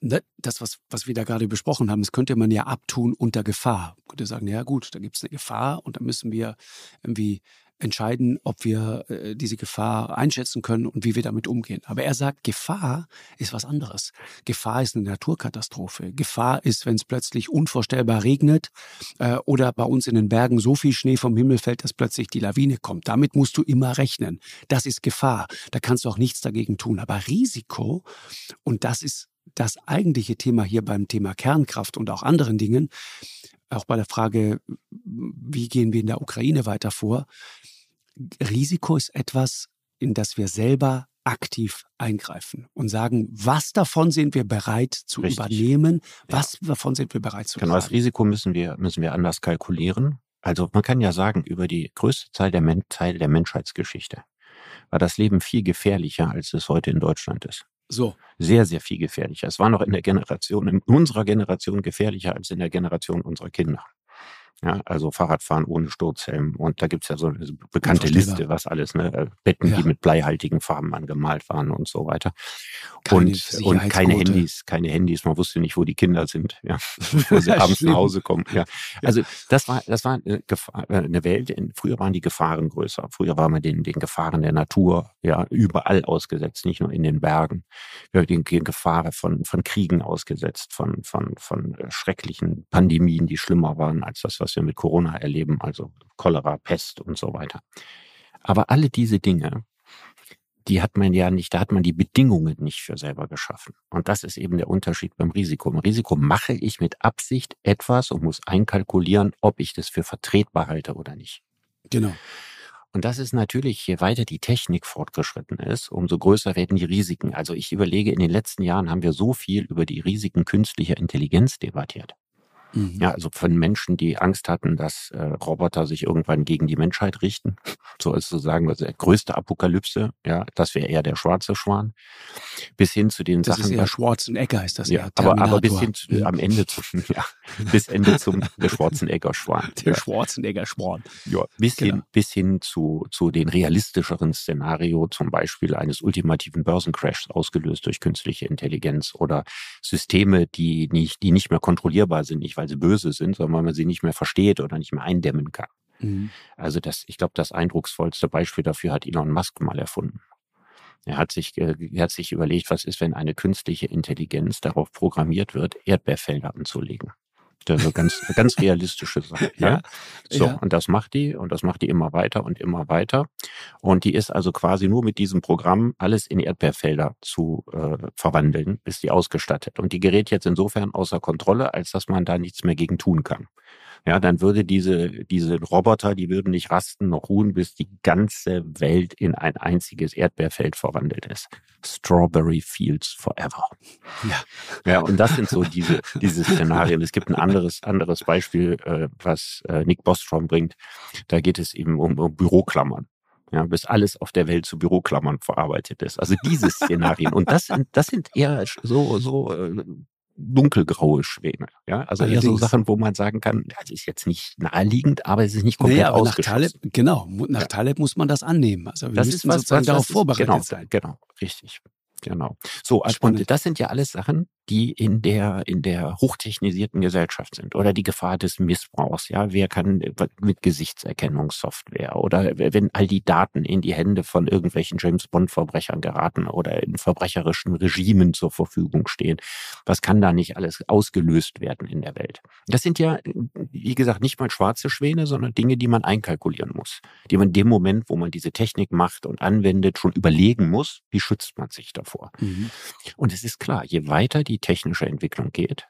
ne, das, was, was wir da gerade besprochen haben, das könnte man ja abtun unter Gefahr. Man könnte sagen, ja gut, da gibt es eine Gefahr und da müssen wir irgendwie entscheiden, ob wir äh, diese Gefahr einschätzen können und wie wir damit umgehen. Aber er sagt, Gefahr ist was anderes. Gefahr ist eine Naturkatastrophe. Gefahr ist, wenn es plötzlich unvorstellbar regnet äh, oder bei uns in den Bergen so viel Schnee vom Himmel fällt, dass plötzlich die Lawine kommt. Damit musst du immer rechnen. Das ist Gefahr. Da kannst du auch nichts dagegen tun. Aber Risiko, und das ist das eigentliche Thema hier beim Thema Kernkraft und auch anderen Dingen, auch bei der Frage, wie gehen wir in der Ukraine weiter vor, Risiko ist etwas, in das wir selber aktiv eingreifen und sagen, was davon sind wir bereit zu Richtig. übernehmen, was ja. davon sind wir bereit zu genau, Das Risiko müssen wir, müssen wir anders kalkulieren. Also man kann ja sagen, über die größte Zeit der, Men Teil der Menschheitsgeschichte war das Leben viel gefährlicher, als es heute in Deutschland ist. So. Sehr, sehr viel gefährlicher. Es war noch in der Generation, in unserer Generation gefährlicher als in der Generation unserer Kinder. Ja, also Fahrradfahren ohne Sturzhelm. Und da gibt's ja so eine bekannte Liste, was alles, ne? Äh, Betten, ja. die mit bleihaltigen Farben angemalt waren und so weiter. Keine und, und keine Handys, keine Handys. Man wusste nicht, wo die Kinder sind, ja, bevor sie abends nach Hause kommen. Ja. Also das war, das war eine, Gefahr, äh, eine Welt. Früher waren die Gefahren größer. Früher war man den, den Gefahren der Natur ja überall ausgesetzt, nicht nur in den Bergen. Wir haben den Gefahren von, von Kriegen ausgesetzt, von, von, von äh, schrecklichen Pandemien, die schlimmer waren als das, was was wir mit Corona erleben, also Cholera, Pest und so weiter. Aber alle diese Dinge, die hat man ja nicht, da hat man die Bedingungen nicht für selber geschaffen. Und das ist eben der Unterschied beim Risiko. Im Risiko mache ich mit Absicht etwas und muss einkalkulieren, ob ich das für vertretbar halte oder nicht. Genau. Und das ist natürlich, je weiter die Technik fortgeschritten ist, umso größer werden die Risiken. Also ich überlege, in den letzten Jahren haben wir so viel über die Risiken künstlicher Intelligenz debattiert. Mhm. Ja, also von Menschen, die Angst hatten, dass äh, Roboter sich irgendwann gegen die Menschheit richten. So ist sozusagen also der größte Apokalypse. Ja, das wäre eher der schwarze Schwan. Bis hin zu den das Sachen. Das ist eher Schwarzenegger ist das ja. Aber, aber bis hin zu, am Ende zum, ja, bis Ende zum der Schwarzenegger Schwan. Der ja. Schwarzenegger Schwan. Ja, bis genau. hin, bis hin zu, zu den realistischeren Szenario, zum Beispiel eines ultimativen Börsencrashs ausgelöst durch künstliche Intelligenz oder Systeme, die nicht, die nicht mehr kontrollierbar sind. Ich weil sie böse sind, sondern weil man sie nicht mehr versteht oder nicht mehr eindämmen kann. Mhm. Also das, ich glaube, das eindrucksvollste Beispiel dafür hat Elon Musk mal erfunden. Er hat sich, äh, er hat sich überlegt, was ist, wenn eine künstliche Intelligenz darauf programmiert wird, Erdbeerfelder anzulegen. Also ganz, ganz realistische Sache. Ja? ja? So, ja. und das macht die und das macht die immer weiter und immer weiter. Und die ist also quasi nur mit diesem Programm alles in Erdbeerfelder zu äh, verwandeln, ist die ausgestattet. Und die gerät jetzt insofern außer Kontrolle, als dass man da nichts mehr gegen tun kann ja, dann würde diese, diese Roboter, die würden nicht rasten noch ruhen, bis die ganze Welt in ein einziges Erdbeerfeld verwandelt ist. Strawberry Fields Forever. Ja. Ja, und das sind so diese, diese Szenarien. Es gibt ein anderes, anderes Beispiel, äh, was äh, Nick Bostrom bringt. Da geht es eben um, um Büroklammern ja, bis alles auf der Welt zu Büroklammern verarbeitet ist. Also diese Szenarien. Und das sind, das sind eher so, so äh, dunkelgraue Schwäne. Ja, also Allerdings. eher so Sachen, wo man sagen kann, das ist jetzt nicht naheliegend, aber es ist nicht komplett naja, ausgeschlossen. Nach Taleb, genau, nach ja. Taleb muss man das annehmen. Also wir das ist was, sozusagen was, darauf vorbereitet genau, sein. Genau, richtig. Genau. So, also, und das sind ja alles Sachen, die in der, in der hochtechnisierten Gesellschaft sind oder die Gefahr des Missbrauchs. Ja, wer kann mit Gesichtserkennungssoftware oder wenn all die Daten in die Hände von irgendwelchen James Bond Verbrechern geraten oder in verbrecherischen Regimen zur Verfügung stehen. Was kann da nicht alles ausgelöst werden in der Welt? Das sind ja, wie gesagt, nicht mal schwarze Schwäne, sondern Dinge, die man einkalkulieren muss, die man in dem Moment, wo man diese Technik macht und anwendet, schon überlegen muss, wie schützt man sich davor. Mhm. Und es ist klar, je weiter die technische Entwicklung geht,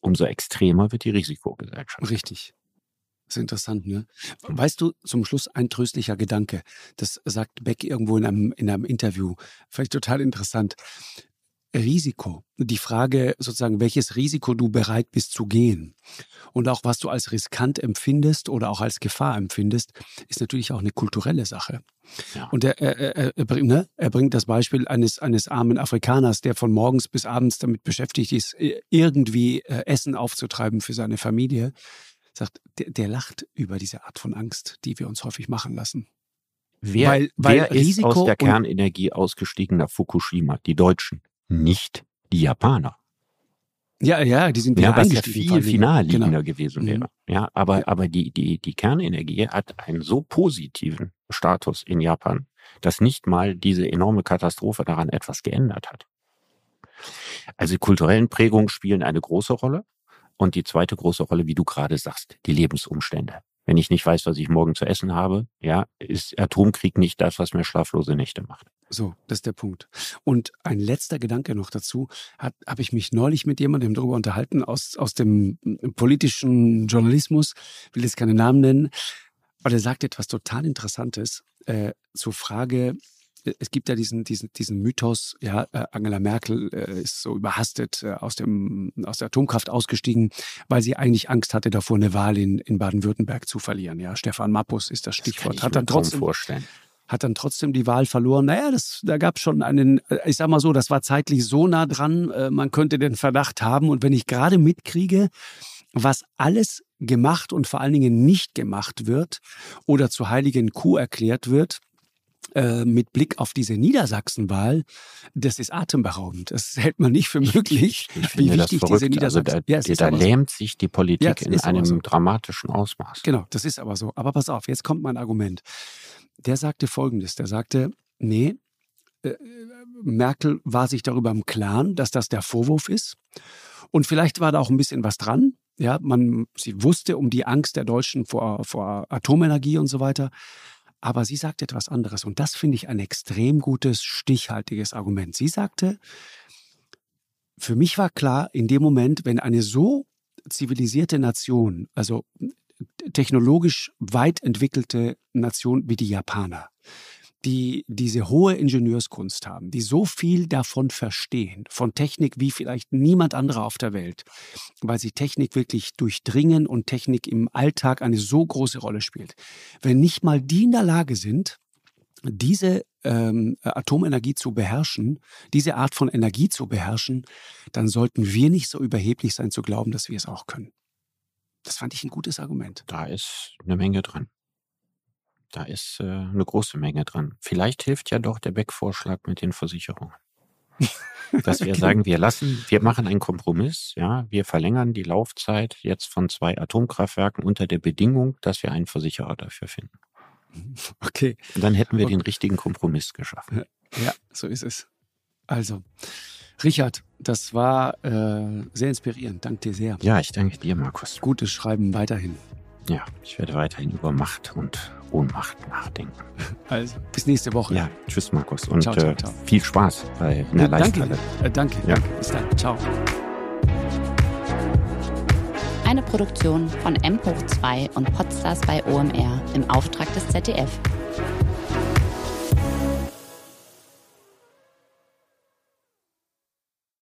umso extremer wird die Risikogesellschaft. Richtig. Das ist interessant, ne? Weißt du, zum Schluss ein tröstlicher Gedanke. Das sagt Beck irgendwo in einem, in einem Interview. Vielleicht total interessant. Risiko. Die Frage sozusagen, welches Risiko du bereit bist zu gehen und auch was du als riskant empfindest oder auch als Gefahr empfindest, ist natürlich auch eine kulturelle Sache. Ja. Und er, er, er, er, bringt, ne? er bringt das Beispiel eines, eines armen Afrikaners, der von morgens bis abends damit beschäftigt ist, irgendwie äh, Essen aufzutreiben für seine Familie. Sagt, der, der lacht über diese Art von Angst, die wir uns häufig machen lassen. Wer, weil, weil wer ist aus der Kernenergie ausgestiegen nach Fukushima? Die Deutschen nicht die Japaner. Ja, ja, die sind ja, was ja viel final liegender genau. gewesen mhm. wäre. Mhm. Ja, aber, ja. aber die, die, die Kernenergie hat einen so positiven Status in Japan, dass nicht mal diese enorme Katastrophe daran etwas geändert hat. Also kulturellen Prägungen spielen eine große Rolle. Und die zweite große Rolle, wie du gerade sagst, die Lebensumstände. Wenn ich nicht weiß, was ich morgen zu essen habe, ja, ist Atomkrieg nicht das, was mir schlaflose Nächte macht. So, das ist der Punkt. Und ein letzter Gedanke noch dazu, habe ich mich neulich mit jemandem darüber unterhalten aus, aus dem politischen Journalismus, will jetzt keine Namen nennen, aber der sagt etwas total Interessantes äh, zur Frage, es gibt ja diesen, diesen, diesen Mythos, ja, äh, Angela Merkel äh, ist so überhastet äh, aus, dem, aus der Atomkraft ausgestiegen, weil sie eigentlich Angst hatte davor, eine Wahl in, in Baden-Württemberg zu verlieren. Ja, Stefan Mappus ist das Stichwort. Das hat dann trotzdem vorstellen hat dann trotzdem die Wahl verloren. Naja, das, da gab es schon einen, äh, ich sag mal so, das war zeitlich so nah dran, äh, man könnte den Verdacht haben. Und wenn ich gerade mitkriege, was alles gemacht und vor allen Dingen nicht gemacht wird oder zur heiligen Kuh erklärt wird, äh, mit Blick auf diese Niedersachsenwahl, das ist atemberaubend. Das hält man nicht für möglich, ich, ich wie wichtig diese Niedersachsen... Also da, ja, da lähmt so. sich die Politik ja, in einem so. dramatischen Ausmaß. Genau, das ist aber so. Aber pass auf, jetzt kommt mein Argument der sagte Folgendes. Der sagte, nee, äh, Merkel war sich darüber im Klaren, dass das der Vorwurf ist. Und vielleicht war da auch ein bisschen was dran. Ja, man, sie wusste um die Angst der Deutschen vor, vor Atomenergie und so weiter. Aber sie sagte etwas anderes. Und das finde ich ein extrem gutes, stichhaltiges Argument. Sie sagte, für mich war klar, in dem Moment, wenn eine so zivilisierte Nation, also technologisch weit entwickelte Nation wie die Japaner, die diese hohe Ingenieurskunst haben, die so viel davon verstehen, von Technik wie vielleicht niemand anderer auf der Welt, weil sie Technik wirklich durchdringen und Technik im Alltag eine so große Rolle spielt. Wenn nicht mal die in der Lage sind, diese ähm, Atomenergie zu beherrschen, diese Art von Energie zu beherrschen, dann sollten wir nicht so überheblich sein zu glauben, dass wir es auch können. Das fand ich ein gutes Argument. Da ist eine Menge dran. Da ist äh, eine große Menge dran. Vielleicht hilft ja doch der Beck-Vorschlag mit den Versicherungen. Dass wir sagen, wir lassen, wir machen einen Kompromiss, ja, wir verlängern die Laufzeit jetzt von zwei Atomkraftwerken unter der Bedingung, dass wir einen Versicherer dafür finden. Okay. Und dann hätten wir okay. den richtigen Kompromiss geschaffen. Ja, so ist es. Also, Richard, das war äh, sehr inspirierend. Danke dir sehr. Ja, ich danke dir, Markus. Gutes Schreiben weiterhin. Ja, ich werde weiterhin über Macht und Ohnmacht nachdenken. Also, bis nächste Woche. Ja, tschüss, Markus. Und ciao, ciao, ciao. Äh, viel Spaß bei in der Danke, äh, danke, ja. danke. Bis dann. Ciao. Eine Produktion von M hoch 2 und Podstars bei OMR im Auftrag des ZDF.